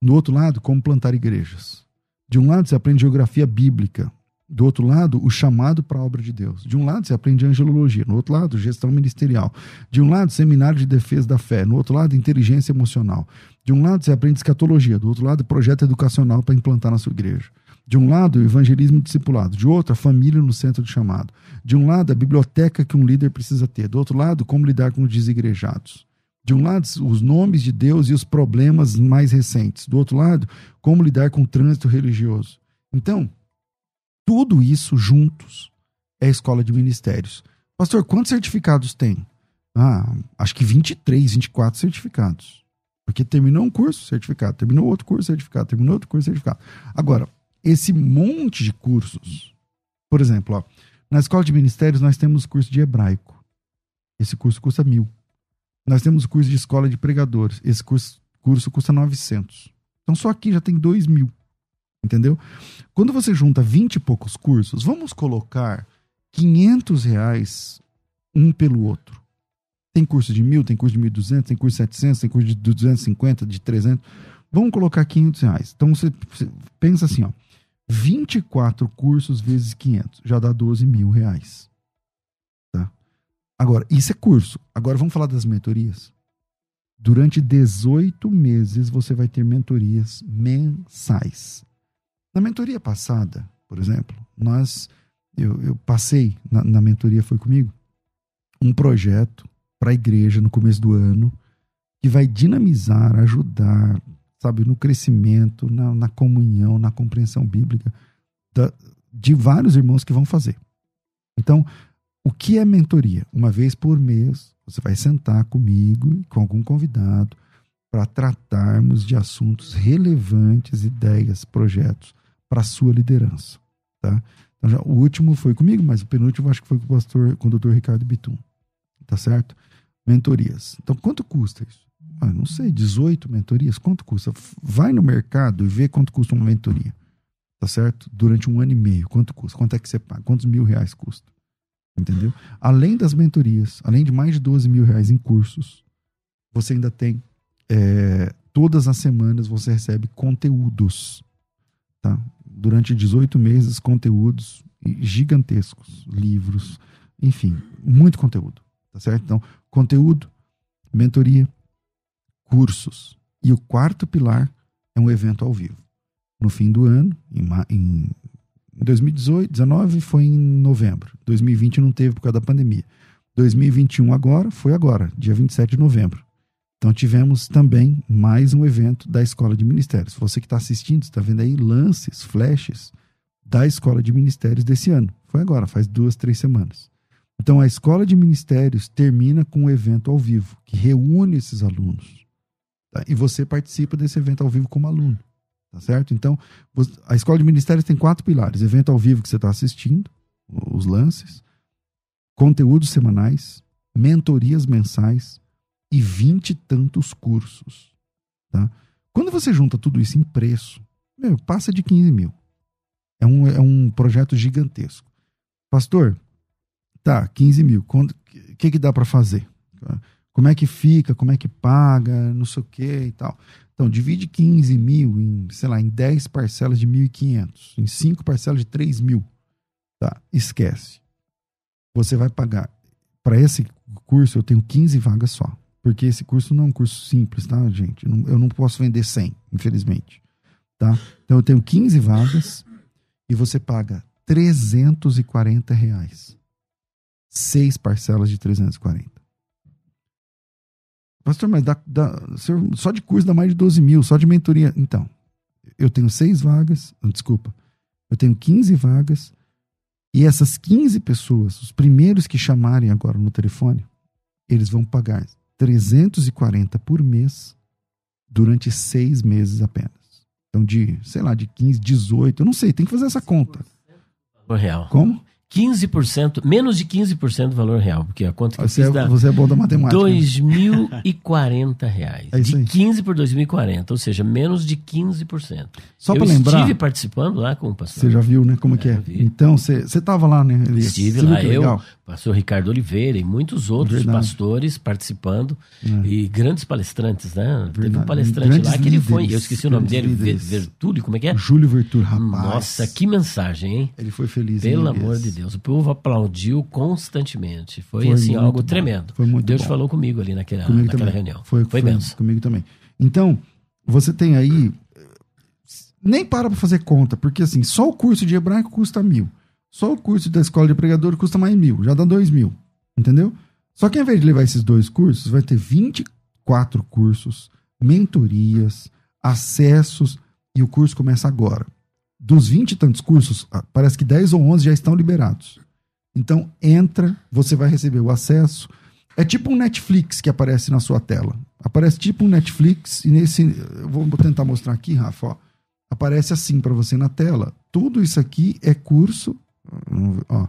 Do outro lado, como plantar igrejas. De um lado, você aprende geografia bíblica. Do outro lado, o chamado para a obra de Deus. De um lado, você aprende angelologia. No outro lado, gestão ministerial. De um lado, seminário de defesa da fé. No outro lado, inteligência emocional. De um lado, você aprende escatologia. Do outro lado, projeto educacional para implantar na sua igreja. De um lado, o evangelismo discipulado. De outro, a família no centro do chamado. De um lado, a biblioteca que um líder precisa ter. Do outro lado, como lidar com os desigrejados. De um lado, os nomes de Deus e os problemas mais recentes. Do outro lado, como lidar com o trânsito religioso. Então, tudo isso juntos é escola de ministérios. Pastor, quantos certificados tem? Ah, acho que 23, 24 certificados. Porque terminou um curso, certificado. Terminou outro curso, certificado. Terminou outro curso, certificado. Agora, esse monte de cursos. Por exemplo, ó, na escola de ministérios nós temos curso de hebraico. Esse curso custa mil. Nós temos curso de escola de pregadores. Esse curso, curso custa 900. Então só aqui já tem dois mil. Entendeu? Quando você junta 20 e poucos cursos, vamos colocar 500 reais um pelo outro. Tem curso de mil, tem curso de 1.200, tem curso de 700, tem curso de 250, de 300. Vamos colocar 500 reais. Então você, você pensa assim, ó. 24 cursos vezes 500 já dá 12 mil reais. Tá? Agora, isso é curso. Agora vamos falar das mentorias. Durante 18 meses você vai ter mentorias mensais. Na mentoria passada, por exemplo, nós eu, eu passei na, na mentoria foi comigo um projeto para a igreja no começo do ano que vai dinamizar, ajudar, sabe, no crescimento, na, na comunhão, na compreensão bíblica da, de vários irmãos que vão fazer. Então, o que é mentoria? Uma vez por mês, você vai sentar comigo e com algum convidado para tratarmos de assuntos relevantes, ideias, projetos para a sua liderança, tá? Então, já, o último foi comigo, mas o penúltimo acho que foi com o pastor, com o doutor Ricardo Bitum, tá certo? mentorias. Então, quanto custa isso? Ah, não sei, 18 mentorias, quanto custa? Vai no mercado e vê quanto custa uma mentoria. Tá certo? Durante um ano e meio, quanto custa? Quanto é que você paga? Quantos mil reais custa? Entendeu? Além das mentorias, além de mais de 12 mil reais em cursos, você ainda tem. É, todas as semanas você recebe conteúdos. Tá? Durante 18 meses, conteúdos gigantescos, livros, enfim, muito conteúdo. Tá certo? Então, conteúdo, mentoria, cursos. E o quarto pilar é um evento ao vivo. No fim do ano, em, em 2018, 2019 foi em novembro. 2020 não teve por causa da pandemia. 2021 agora foi agora, dia 27 de novembro. Então tivemos também mais um evento da Escola de Ministérios. Você que está assistindo, está vendo aí lances, flashes da Escola de Ministérios desse ano. Foi agora, faz duas, três semanas. Então, a escola de ministérios termina com um evento ao vivo, que reúne esses alunos. Tá? E você participa desse evento ao vivo como aluno. Tá certo? Então, a escola de ministérios tem quatro pilares: evento ao vivo que você está assistindo, os lances, conteúdos semanais, mentorias mensais e vinte e tantos cursos. Tá? Quando você junta tudo isso em preço, meu, passa de 15 mil. É um, é um projeto gigantesco. Pastor, Tá, 15 mil. O que, que dá para fazer? Como é que fica? Como é que paga? Não sei o que e tal. Então, divide 15 mil em, sei lá, em 10 parcelas de 1.500, em 5 parcelas de 3 mil. Tá, esquece. Você vai pagar. Para esse curso, eu tenho 15 vagas só. Porque esse curso não é um curso simples, tá, gente? Eu não posso vender 100, infelizmente. Tá? Então, eu tenho 15 vagas e você paga 340 reais seis parcelas de 340. Pastor, mas dá, dá, só de curso dá mais de 12 mil, só de mentoria. Então, eu tenho seis vagas, desculpa, eu tenho 15 vagas, e essas 15 pessoas, os primeiros que chamarem agora no telefone, eles vão pagar 340 por mês durante seis meses apenas. Então, de, sei lá, de 15, 18, eu não sei, tem que fazer essa conta. Real. Como? 15%, menos de 15% do valor real, porque a conta que você eu fiz é, Você é bom da matemática. 2.040 reais. É de 15 por 2.040, ou seja, menos de 15%. Só para lembrar. Eu estive participando lá com o pastor. Você já viu, né, como é, que é. Então, você estava lá, né, Elias? Estive você lá, eu, pastor Ricardo Oliveira e muitos outros Verdade. pastores participando é. e grandes palestrantes, né? Verdade. Teve um palestrante grandes lá que ele foi, eu esqueci o nome dele, Vertúlio, como é que é? Júlio Vertúlio, rapaz. Nossa, que mensagem, hein? Ele foi feliz. Pelo amor de Deus, o povo aplaudiu constantemente. Foi, foi assim algo bom. tremendo. Foi muito Deus bom. falou comigo ali naquela, comigo naquela reunião. Foi, foi, foi Comigo também. Então, você tem aí nem para para fazer conta, porque assim, só o curso de hebraico custa mil. Só o curso da escola de pregador custa mais mil, já dá dois mil. Entendeu? Só que ao invés de levar esses dois cursos, vai ter 24 cursos, mentorias, acessos, e o curso começa agora. Dos 20 e tantos cursos, ah, parece que 10 ou 11 já estão liberados. Então, entra, você vai receber o acesso. É tipo um Netflix que aparece na sua tela. Aparece tipo um Netflix, e nesse. Eu vou tentar mostrar aqui, Rafa. Ó. aparece assim para você na tela. Tudo isso aqui é curso, ó,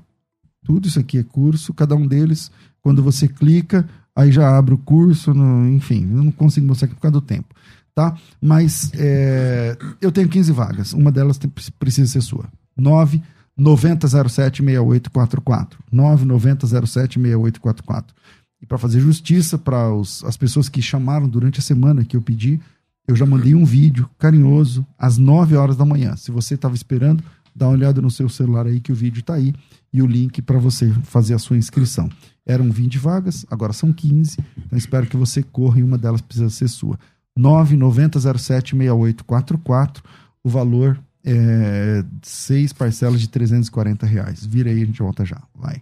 tudo isso aqui é curso, cada um deles, quando você clica, aí já abre o curso, no, enfim, não consigo mostrar aqui por causa do tempo, tá? Mas é, eu tenho 15 vagas, uma delas tem, precisa ser sua. 9 9007 6844. 99007 6844. E para fazer justiça para as pessoas que chamaram durante a semana que eu pedi, eu já mandei um vídeo carinhoso às 9 horas da manhã. Se você estava esperando, dá uma olhada no seu celular aí que o vídeo está aí e o link para você fazer a sua inscrição. Eram 20 vagas, agora são 15. Então espero que você corra e uma delas precisa ser sua. 990076844. O valor é seis parcelas de 340 reais. Vira aí, a gente volta já. Vai.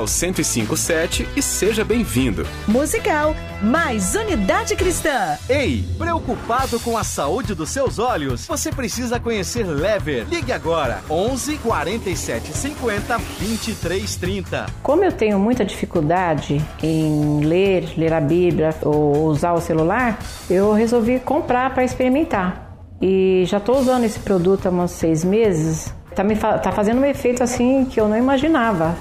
1057 e seja bem-vindo. Musical, mais unidade cristã. Ei, preocupado com a saúde dos seus olhos? Você precisa conhecer Lever. Ligue agora 11 47 50 23 30. Como eu tenho muita dificuldade em ler, ler a Bíblia ou usar o celular, eu resolvi comprar para experimentar. E já estou usando esse produto há uns seis meses. Tá, me fa tá fazendo um efeito assim que eu não imaginava.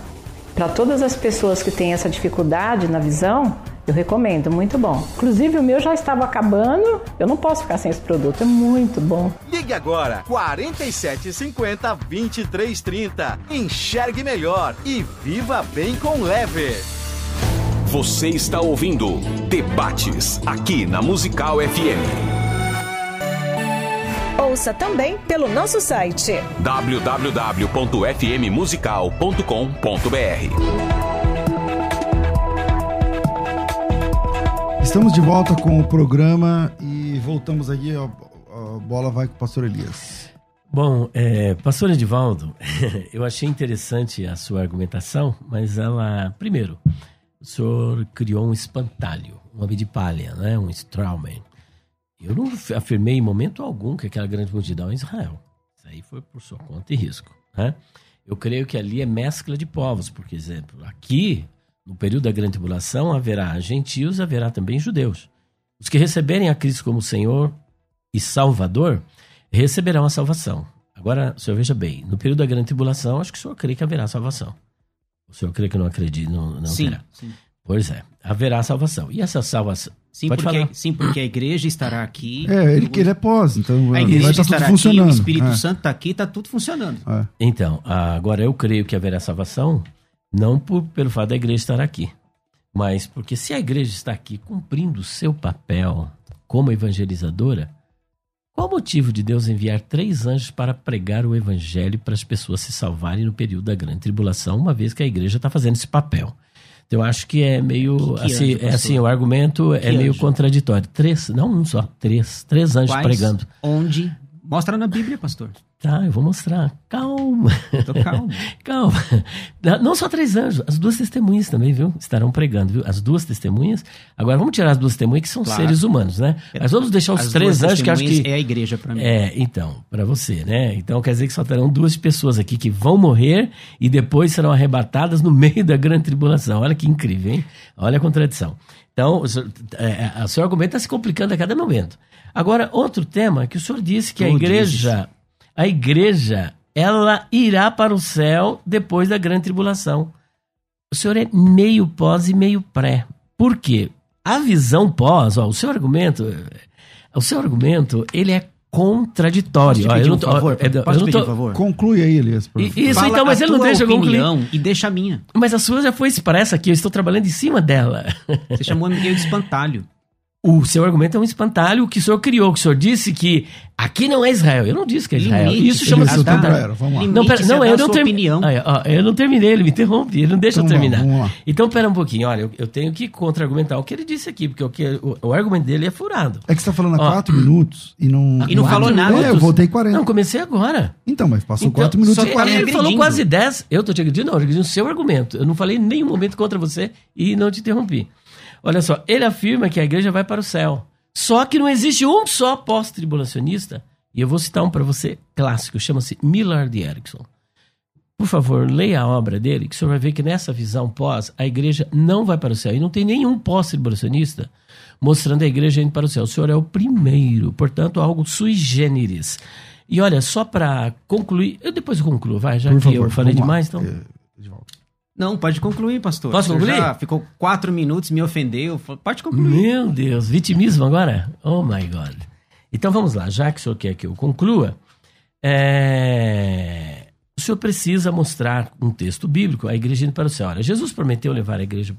Para todas as pessoas que têm essa dificuldade na visão, eu recomendo, muito bom. Inclusive o meu já estava acabando, eu não posso ficar sem esse produto, é muito bom. Ligue agora 4750 2330. Enxergue melhor e viva bem com Lever. Você está ouvindo Debates aqui na Musical FM. Ouça também pelo nosso site www.fmmusical.com.br. Estamos de volta com o programa e voltamos aqui. A, a bola vai com o pastor Elias. Bom, é, pastor Edivaldo, eu achei interessante a sua argumentação, mas ela. Primeiro, o senhor criou um espantalho, um homem de palha, né? um strawman. Eu não afirmei em momento algum que aquela grande multidão é Israel. Isso aí foi por sua conta e risco. Né? Eu creio que ali é mescla de povos, por exemplo, aqui no período da grande tribulação haverá gentios, haverá também judeus. Os que receberem a Cristo como Senhor e Salvador receberão a salvação. Agora, o senhor veja bem, no período da grande tribulação, acho que o senhor crê que haverá salvação. O senhor crê que não acredita, não, não sim, terá. sim. Pois é, haverá salvação. E essa salvação. Sim Pode porque, falar. sim, porque a igreja estará aqui. É, ele, ele é pós, então A vai igreja estar tudo estará aqui, funcionando. o Espírito É, Santo está aqui, está tudo funcionando. é. Então, agora eu creio que haverá salvação, não por, pelo fato da igreja estar aqui, mas porque se a igreja está aqui cumprindo o seu papel como evangelizadora, qual o motivo de Deus enviar três anjos para pregar o evangelho para as pessoas se salvarem no período da grande tribulação, uma vez que a igreja está fazendo esse papel? Eu acho que é meio. Que assim, é assim, o argumento é Que meio anjo? contraditório. Três, não um só, três. Três anjos Quais, pregando. Onde? Mostra na Bíblia, pastor. Tá, eu vou mostrar. Calma. Tô calmo. Calma. Não só três anjos, as duas testemunhas também, viu? Estarão pregando, viu? As duas testemunhas. Agora vamos tirar as duas testemunhas que são Claro. seres humanos, né? Mas vamos deixar os As três anjos que acho que. É a igreja para mim. É, então, para você, né? Então quer dizer que só terão duas pessoas aqui que vão morrer e depois serão arrebatadas no meio da grande tribulação. Olha que incrível, hein? Olha a contradição. Então, o senhor, é, é, o seu argumento está se complicando a cada momento. Agora, outro tema que o senhor disse que a igreja, a igreja, ela irá para o céu depois da grande tribulação. O senhor é meio pós e meio pré. Por quê? A visão pós, ó, o seu argumento, o seu argumento, ele é contraditório. Posso te Ó, eu pedir um tô- favor? Posso eu não pedir tô- um favor? Conclui aí, Elias. por favor. Isso, Fala então, mas ele não deixa eu concluir. opinião e deixa a minha. Mas a sua já foi expressa aqui, eu estou trabalhando em cima dela. Você chamou eu de espantalho. O seu argumento é um espantalho que o senhor criou, que o senhor disse que aqui não é Israel. Eu não disse que é Israel. Limite, Isso chama-se espantalho. Limite, Não, pera, não, eu não terminei. opinião. eu não terminei, ele me interrompe, ele não deixa Então eu terminar. vamos. Então, pera um pouquinho, olha, eu, eu tenho que contra-argumentar o que ele disse aqui, porque o, que, o, o argumento dele é furado. É que você tá falando há Ó. quatro minutos e não. E não falou nada. É, eu voltei 40. Não, comecei agora. Então, mas passou Então, quatro minutos e que- 40. Ele agredindo. falou quase 10. Eu tô te agredindo, não, eu agredi o seu argumento. Eu não falei em nenhum momento contra você e não te interrompi. Olha só, ele afirma que a igreja vai para o céu. Só que não existe um só pós-tribulacionista. E eu vou citar um para você clássico, chama-se Millard Erickson. Por favor, leia a obra dele, que o senhor vai ver que nessa visão pós, a igreja não vai para o céu. E não tem nenhum pós-tribulacionista mostrando a igreja indo para o céu. O senhor é o primeiro, portanto, algo sui generis. E olha, só para concluir, eu depois concluo, vai, já Por que favor, eu falei demais, então. É. Não, pode concluir, pastor. Posso concluir? Já ficou quatro minutos, me ofendeu. Pode concluir. Meu Deus, vitimismo agora? Oh my God. Então vamos lá, já que o senhor quer que eu conclua, é, o senhor precisa mostrar um texto bíblico, a igreja indo para o céu. Olha, Jesus prometeu levar a igreja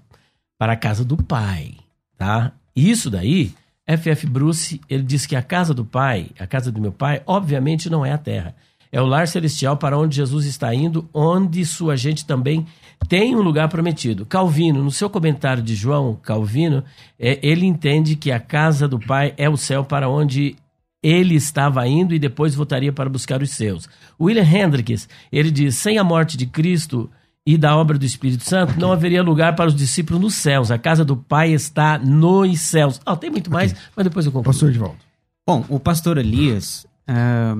para a casa do Pai, tá? Isso daí, F.F. Bruce, ele diz que a casa do Pai, a casa do meu Pai, obviamente não é a terra. É o lar celestial para onde Jesus está indo, onde sua gente também tem um lugar prometido. Calvino, no seu comentário de João Calvino, é, ele entende que a casa do Pai é o céu para onde ele estava indo e depois voltaria para buscar os seus. William Hendricks, ele diz: sem a morte de Cristo e da obra do Espírito Santo, não haveria lugar para os discípulos nos céus. A casa do Pai está nos céus. Ah, tem muito mais, mas depois eu concluo. Pastor Edivaldo. Bom, o pastor Elias, ah,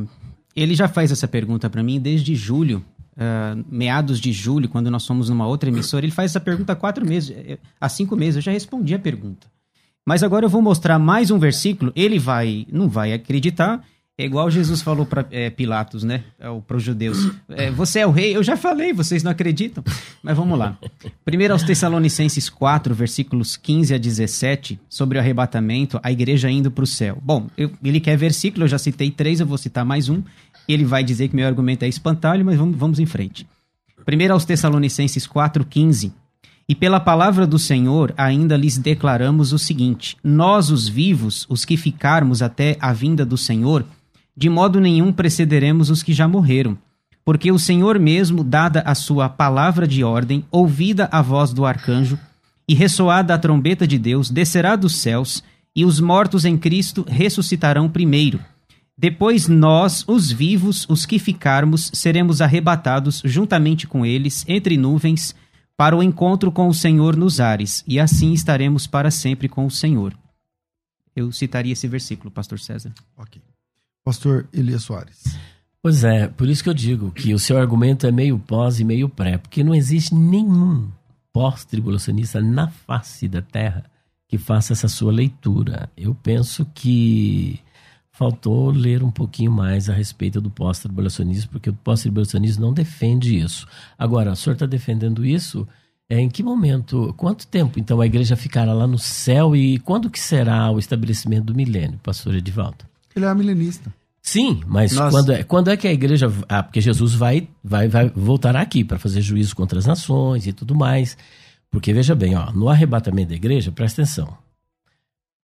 ele já faz essa pergunta para mim desde julho, ah, meados de julho, quando nós fomos numa outra emissora. Ele faz essa pergunta há quatro meses, eh, há cinco meses. Eu já respondi a pergunta. Mas agora eu vou mostrar mais um versículo. Ele vai, não vai acreditar. É igual Jesus falou para Pilatos, né? Para os judeus. É, você é o rei? Eu já falei, vocês não acreditam. Mas vamos lá. Primeiro aos Tessalonicenses 4, versículos 15 a 17, sobre o arrebatamento, a igreja indo para o céu. Bom, eu- ele quer versículo, eu já citei três, eu vou citar mais um. Ele vai dizer que meu argumento é espantalho, mas vamos, vamos em frente. Primeiro aos Tessalonicenses 4, 15. E pela palavra do Senhor ainda lhes declaramos o seguinte: Nós, os vivos, os que ficarmos até a vinda do Senhor, de modo nenhum precederemos os que já morreram. Porque o Senhor mesmo, dada a sua palavra de ordem, ouvida a voz do arcanjo, e ressoada a trombeta de Deus, descerá dos céus, e os mortos em Cristo ressuscitarão primeiro. Depois nós, os vivos, os que ficarmos, seremos arrebatados juntamente com eles entre nuvens para o encontro com o Senhor nos ares, e assim estaremos para sempre com o Senhor. Eu citaria esse versículo, pastor César. Ok. Pastor Elias Soares. Pois é, por isso que eu digo que o seu argumento é meio pós e meio pré, porque não existe nenhum pós-tribulacionista na face da terra que faça essa sua leitura. Eu penso que faltou ler um pouquinho mais a respeito do pós-tribulacionismo, porque o pós-tribulacionismo não defende isso. Agora, o senhor está defendendo isso? É, em que momento, quanto tempo então a igreja ficará lá no céu e quando que será o estabelecimento do milênio, pastor Edivaldo? Ele é milenista. Sim, mas Nós- quando, é, quando é que a igreja. Ah, porque Jesus vai, vai, vai voltar aqui para fazer juízo contra as nações e tudo mais. Porque veja bem, ó, no arrebatamento da igreja, presta atenção.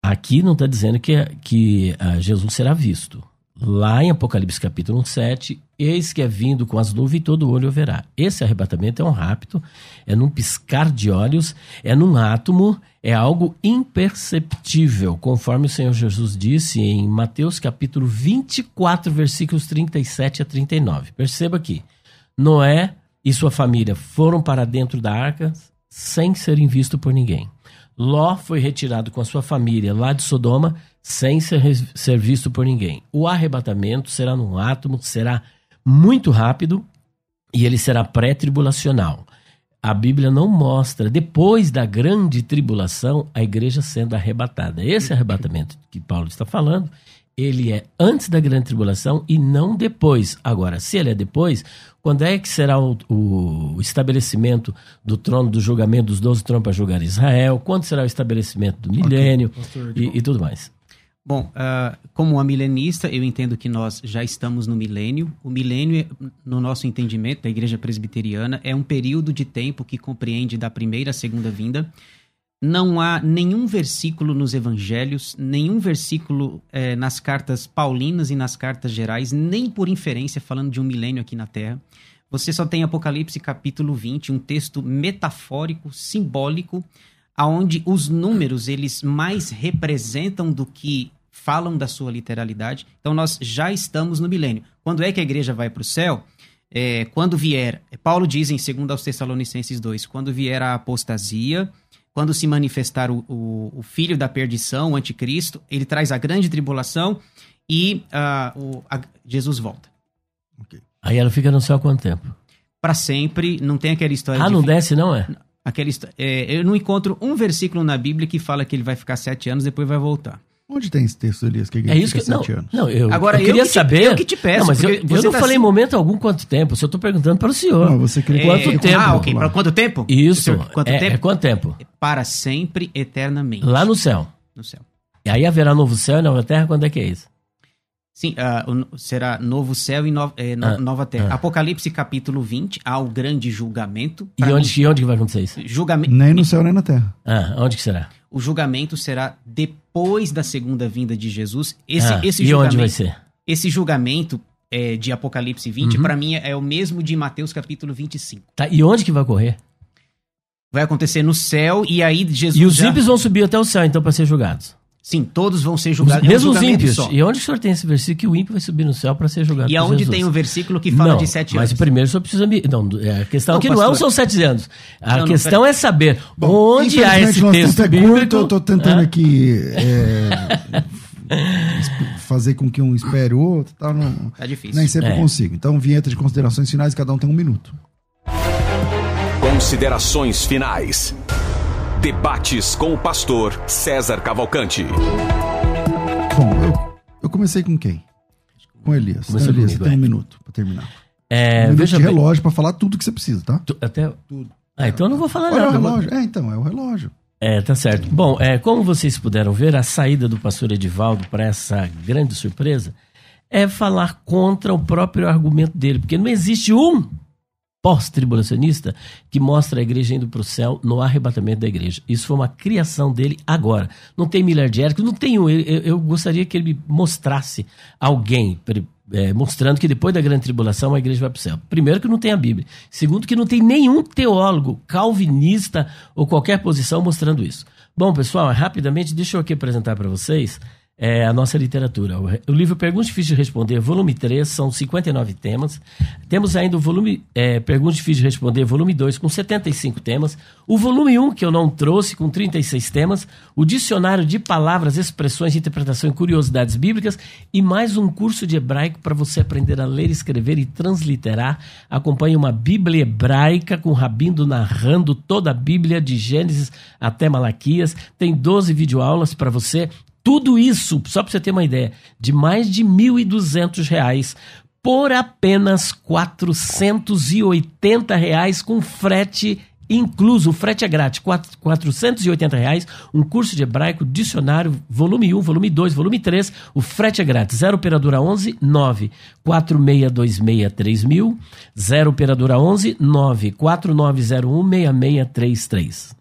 Aqui não está dizendo que, que ah, Jesus será visto. Lá em Apocalipse capítulo 7, eis que é vindo com as nuvens e todo olho verá. Esse arrebatamento é um rapto, é num piscar de olhos, é num átomo, é algo imperceptível, conforme o Senhor Jesus disse em Mateus capítulo 24, versículos 37 a 39. Perceba aqui, Noé e sua família foram para dentro da arca sem serem vistos por ninguém. Ló foi retirado com a sua família lá de Sodoma sem ser, ser visto por ninguém. O arrebatamento será num átomo, será muito rápido e ele será pré-tribulacional. A Bíblia não mostra, depois da grande tribulação, a igreja sendo arrebatada. Esse arrebatamento que Paulo está falando, ele é antes da grande tribulação e não depois. Agora, se ele é depois, quando é que será o, o estabelecimento do trono do julgamento dos doze tronos para julgar Israel? Quando será o estabelecimento do milênio pastor e, e tudo mais? Bom, ah, como uma milenista, eu entendo que nós já estamos no milênio. O milênio, no nosso entendimento da Igreja Presbiteriana, é um período de tempo que compreende da primeira à segunda vinda. não há nenhum versículo nos evangelhos, nenhum versículo eh, nas cartas paulinas e nas cartas gerais, nem por inferência falando de um milênio aqui na Terra. Você só tem Apocalipse capítulo 20, um texto metafórico, simbólico, aonde os números eles mais representam do que falam da sua literalidade. Então nós já estamos no milênio. Quando é que a igreja vai para o céu? É, quando vier, Paulo diz em 2 aos Tessalonicenses 2, quando vier a apostasia, quando se manifestar o, o, o, filho da perdição, o anticristo, ele traz a grande tribulação e uh, o, a, Jesus volta. Okay. Aí ela fica no céu há quanto tempo? Para sempre, não tem aquela história Ah, de não desce não é? Aquela, é, eu não encontro um versículo na Bíblia que fala que ele vai ficar sete anos depois vai voltar. Onde tem esse texto, Elias? Que é isso que não, anos? não, eu, Agora, eu queria eu que saber. Te, eu que te peço. Não, mas eu, eu não tá falei em momento algum quanto tempo. Se eu estou perguntando para o senhor. Não, você queria quanto é, tempo? Ah, ok. Para quanto tempo? Isso. Senhor, quanto é, tempo? É quanto tempo? Para sempre, eternamente. Lá no céu. No céu. E aí haverá novo céu e nova terra. Quando é que é isso? Sim, uh, será novo céu e no, eh, no, ah, nova terra. Ah. Apocalipse capítulo 20, há o grande julgamento. E onde, e onde que vai acontecer isso? Julgamento. Nem no céu nem na terra. Ah, onde que será? O julgamento será depois da segunda vinda de Jesus. Esse, ah, esse e onde vai ser? Esse julgamento é, de Apocalipse 20, uhum. para mim, é o mesmo de Mateus capítulo 25. Tá, e onde que vai ocorrer? Vai acontecer no céu e aí Jesus. E os já... ímpios vão subir até o céu, então, para ser julgados. Sim, todos vão ser julgados. Os, mesmo é um os ímpios. Só. E onde o senhor tem esse versículo que o ímpio vai subir no céu para ser julgado? E aonde tem um versículo que fala não, de sete anos? Mas primeiro só precisa me. Não, é, a questão não, aqui pastor. não são sete anos. A não, questão é saber Bom, onde há esse texto é bíblico. Curto, eu tô tentando aqui é, fazer com que um espere o outro. Tá, não, é difícil. Nem sempre é. consigo. Então, vinheta de considerações finais, cada um tem um minuto. Considerações finais. Debates com o pastor César Cavalcante. Bom, eu, eu comecei com quem? Com Elias. Comecei Elias, comigo, você tem um é. minuto para terminar. É, um minuto de relógio para falar tudo que você precisa, tá? Tu, até tudo. Ah, então eu não vou falar Olha nada. É o relógio. É, então, é o relógio. É, tá certo. Bom, é, como vocês puderam ver, a saída do pastor Edivaldo para essa grande surpresa é falar contra o próprio argumento dele, porque não existe um pós-tribulacionista que mostra a igreja indo para o céu no arrebatamento da igreja. Isso foi uma criação dele agora. Não tem miliardérico, não tem um. Eu, eu, gostaria que ele me mostrasse alguém é, mostrando que depois da grande tribulação a igreja vai para o céu. Primeiro, que não tem a Bíblia. Segundo, que não tem nenhum teólogo calvinista ou qualquer posição mostrando isso. Bom, pessoal, rapidamente, deixa eu aqui apresentar para vocês é, a nossa literatura. O, o livro Perguntas Difíceis de Responder, volume 3, são 59 temas. Temos ainda o volume é, Perguntas Difíceis de Responder, volume 2, com 75 temas. O volume 1, que eu não trouxe, com 36 temas. O Dicionário de Palavras, Expressões, Interpretação e Curiosidades Bíblicas. E mais um curso de hebraico para você aprender a ler, escrever e transliterar. Acompanhe uma Bíblia hebraica com Rabindo narrando toda a Bíblia, de Gênesis até Malaquias. Tem 12 videoaulas para você tudo isso, só para você ter uma ideia, de mais de R$ 1.200 por apenas 480 reais com frete incluso. O frete é grátis, 480 reais, um curso de hebraico, dicionário, volume 1, volume 2, volume 3. O frete é grátis. 0 operadora 11 9 4626 mil 0 operadora 11 9 4901 6633.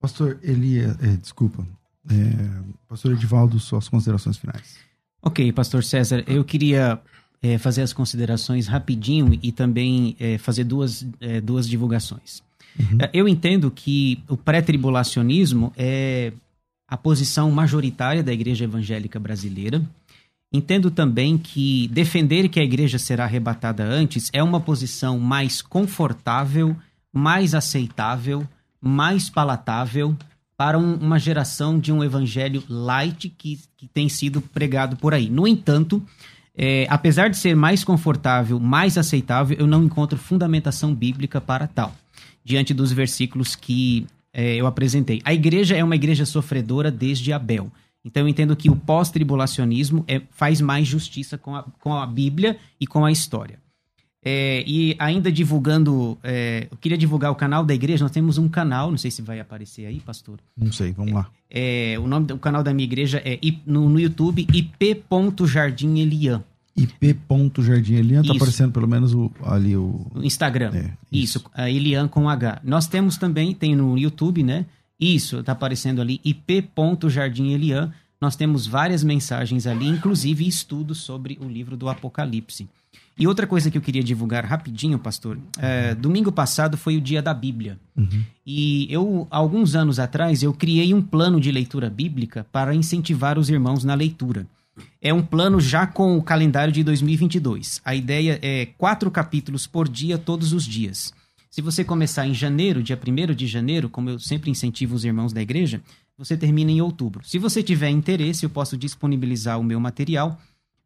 Pastor Elia, é, desculpa, é, pastor Edivaldo, suas considerações finais. Ok, pastor César, eu queria é, fazer as considerações rapidinho e também é, fazer duas, é, duas divulgações. Uhum. É, eu entendo que o pré-tribulacionismo é a posição majoritária da igreja evangélica brasileira. Entendo também que defender que a igreja será arrebatada antes é uma posição mais confortável, mais aceitável, mais palatável para um, uma geração de um evangelho light que, que tem sido pregado por aí. No entanto, é, apesar de ser mais confortável, mais aceitável, eu não encontro fundamentação bíblica para tal, diante dos versículos que é, eu apresentei. A igreja é uma igreja sofredora desde Abel. Então eu entendo que o pós-tribulacionismo é, faz mais justiça com a, com a Bíblia e com a história. É, e ainda divulgando, é, eu queria divulgar o canal da igreja. Nós temos um canal, não sei se vai aparecer aí, pastor. Não sei, vamos lá. É, o nome do canal da minha igreja é no, no YouTube ip.jardim Elian. ip.jardim Elian, tá aparecendo pelo menos o, ali o... o Instagram. É, isso. isso, a Elian com H. Nós temos também, tem no YouTube, né? Isso, tá aparecendo ali, ip.jardim Elian. Nós temos várias mensagens ali, inclusive estudos sobre o livro do Apocalipse. E outra coisa que eu queria divulgar rapidinho, pastor. É, domingo passado foi o dia da Bíblia. E eu, alguns anos atrás, eu criei um plano de leitura bíblica para incentivar os irmãos na leitura. É um plano já com o calendário de 2022. A ideia é quatro capítulos por dia, todos os dias. Se você começar em janeiro, dia 1 de janeiro, como eu sempre incentivo os irmãos da igreja, você termina em outubro. Se você tiver interesse, eu posso disponibilizar o meu material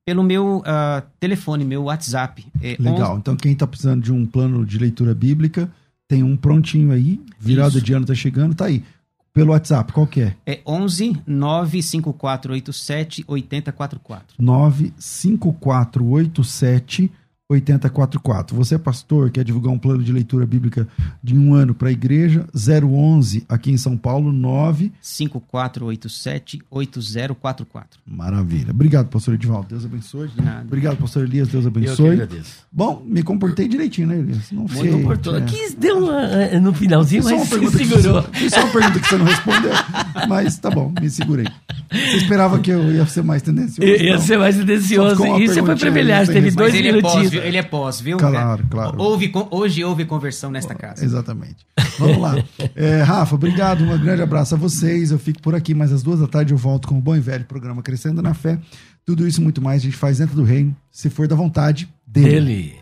pelo meu ah, telefone, meu WhatsApp. É Legal. Então, quem está precisando de um plano de leitura bíblica, tem um prontinho aí. Virada de ano tá chegando, tá aí. Pelo WhatsApp, qual que é? É 11 95487 8044. 95487 8044. Você é pastor, quer divulgar um plano de leitura bíblica de um ano para a igreja? 011 aqui em São Paulo, 9. 5487 8044. Maravilha. Obrigado, pastor Edivaldo. Deus abençoe. De nada. Obrigado, pastor Elias. Deus Eu que abençoe. agradeço. Bom, me comportei direitinho, né, Elias? Não Muito sei. oportuno. é. Aqui deu uma, eh, no finalzinho, só, mas se segurou. você, só uma pergunta que você não respondeu, mas tá bom, me segurei. Você esperava que eu ia ser mais tendencioso? I- Ia Não. ser mais tendencioso. Você foi sem teve dois é minutinhos. Ele é pós, viu? Claro, claro. Houve, hoje houve conversão nesta casa. Exatamente. Vamos lá. É, Rafa, obrigado. Um grande abraço a vocês. Eu fico por aqui, mas às duas da tarde eu volto com o bom e velho programa Crescendo na Fé. Tudo isso e muito mais a gente faz dentro do reino, se for da vontade dele. Ele.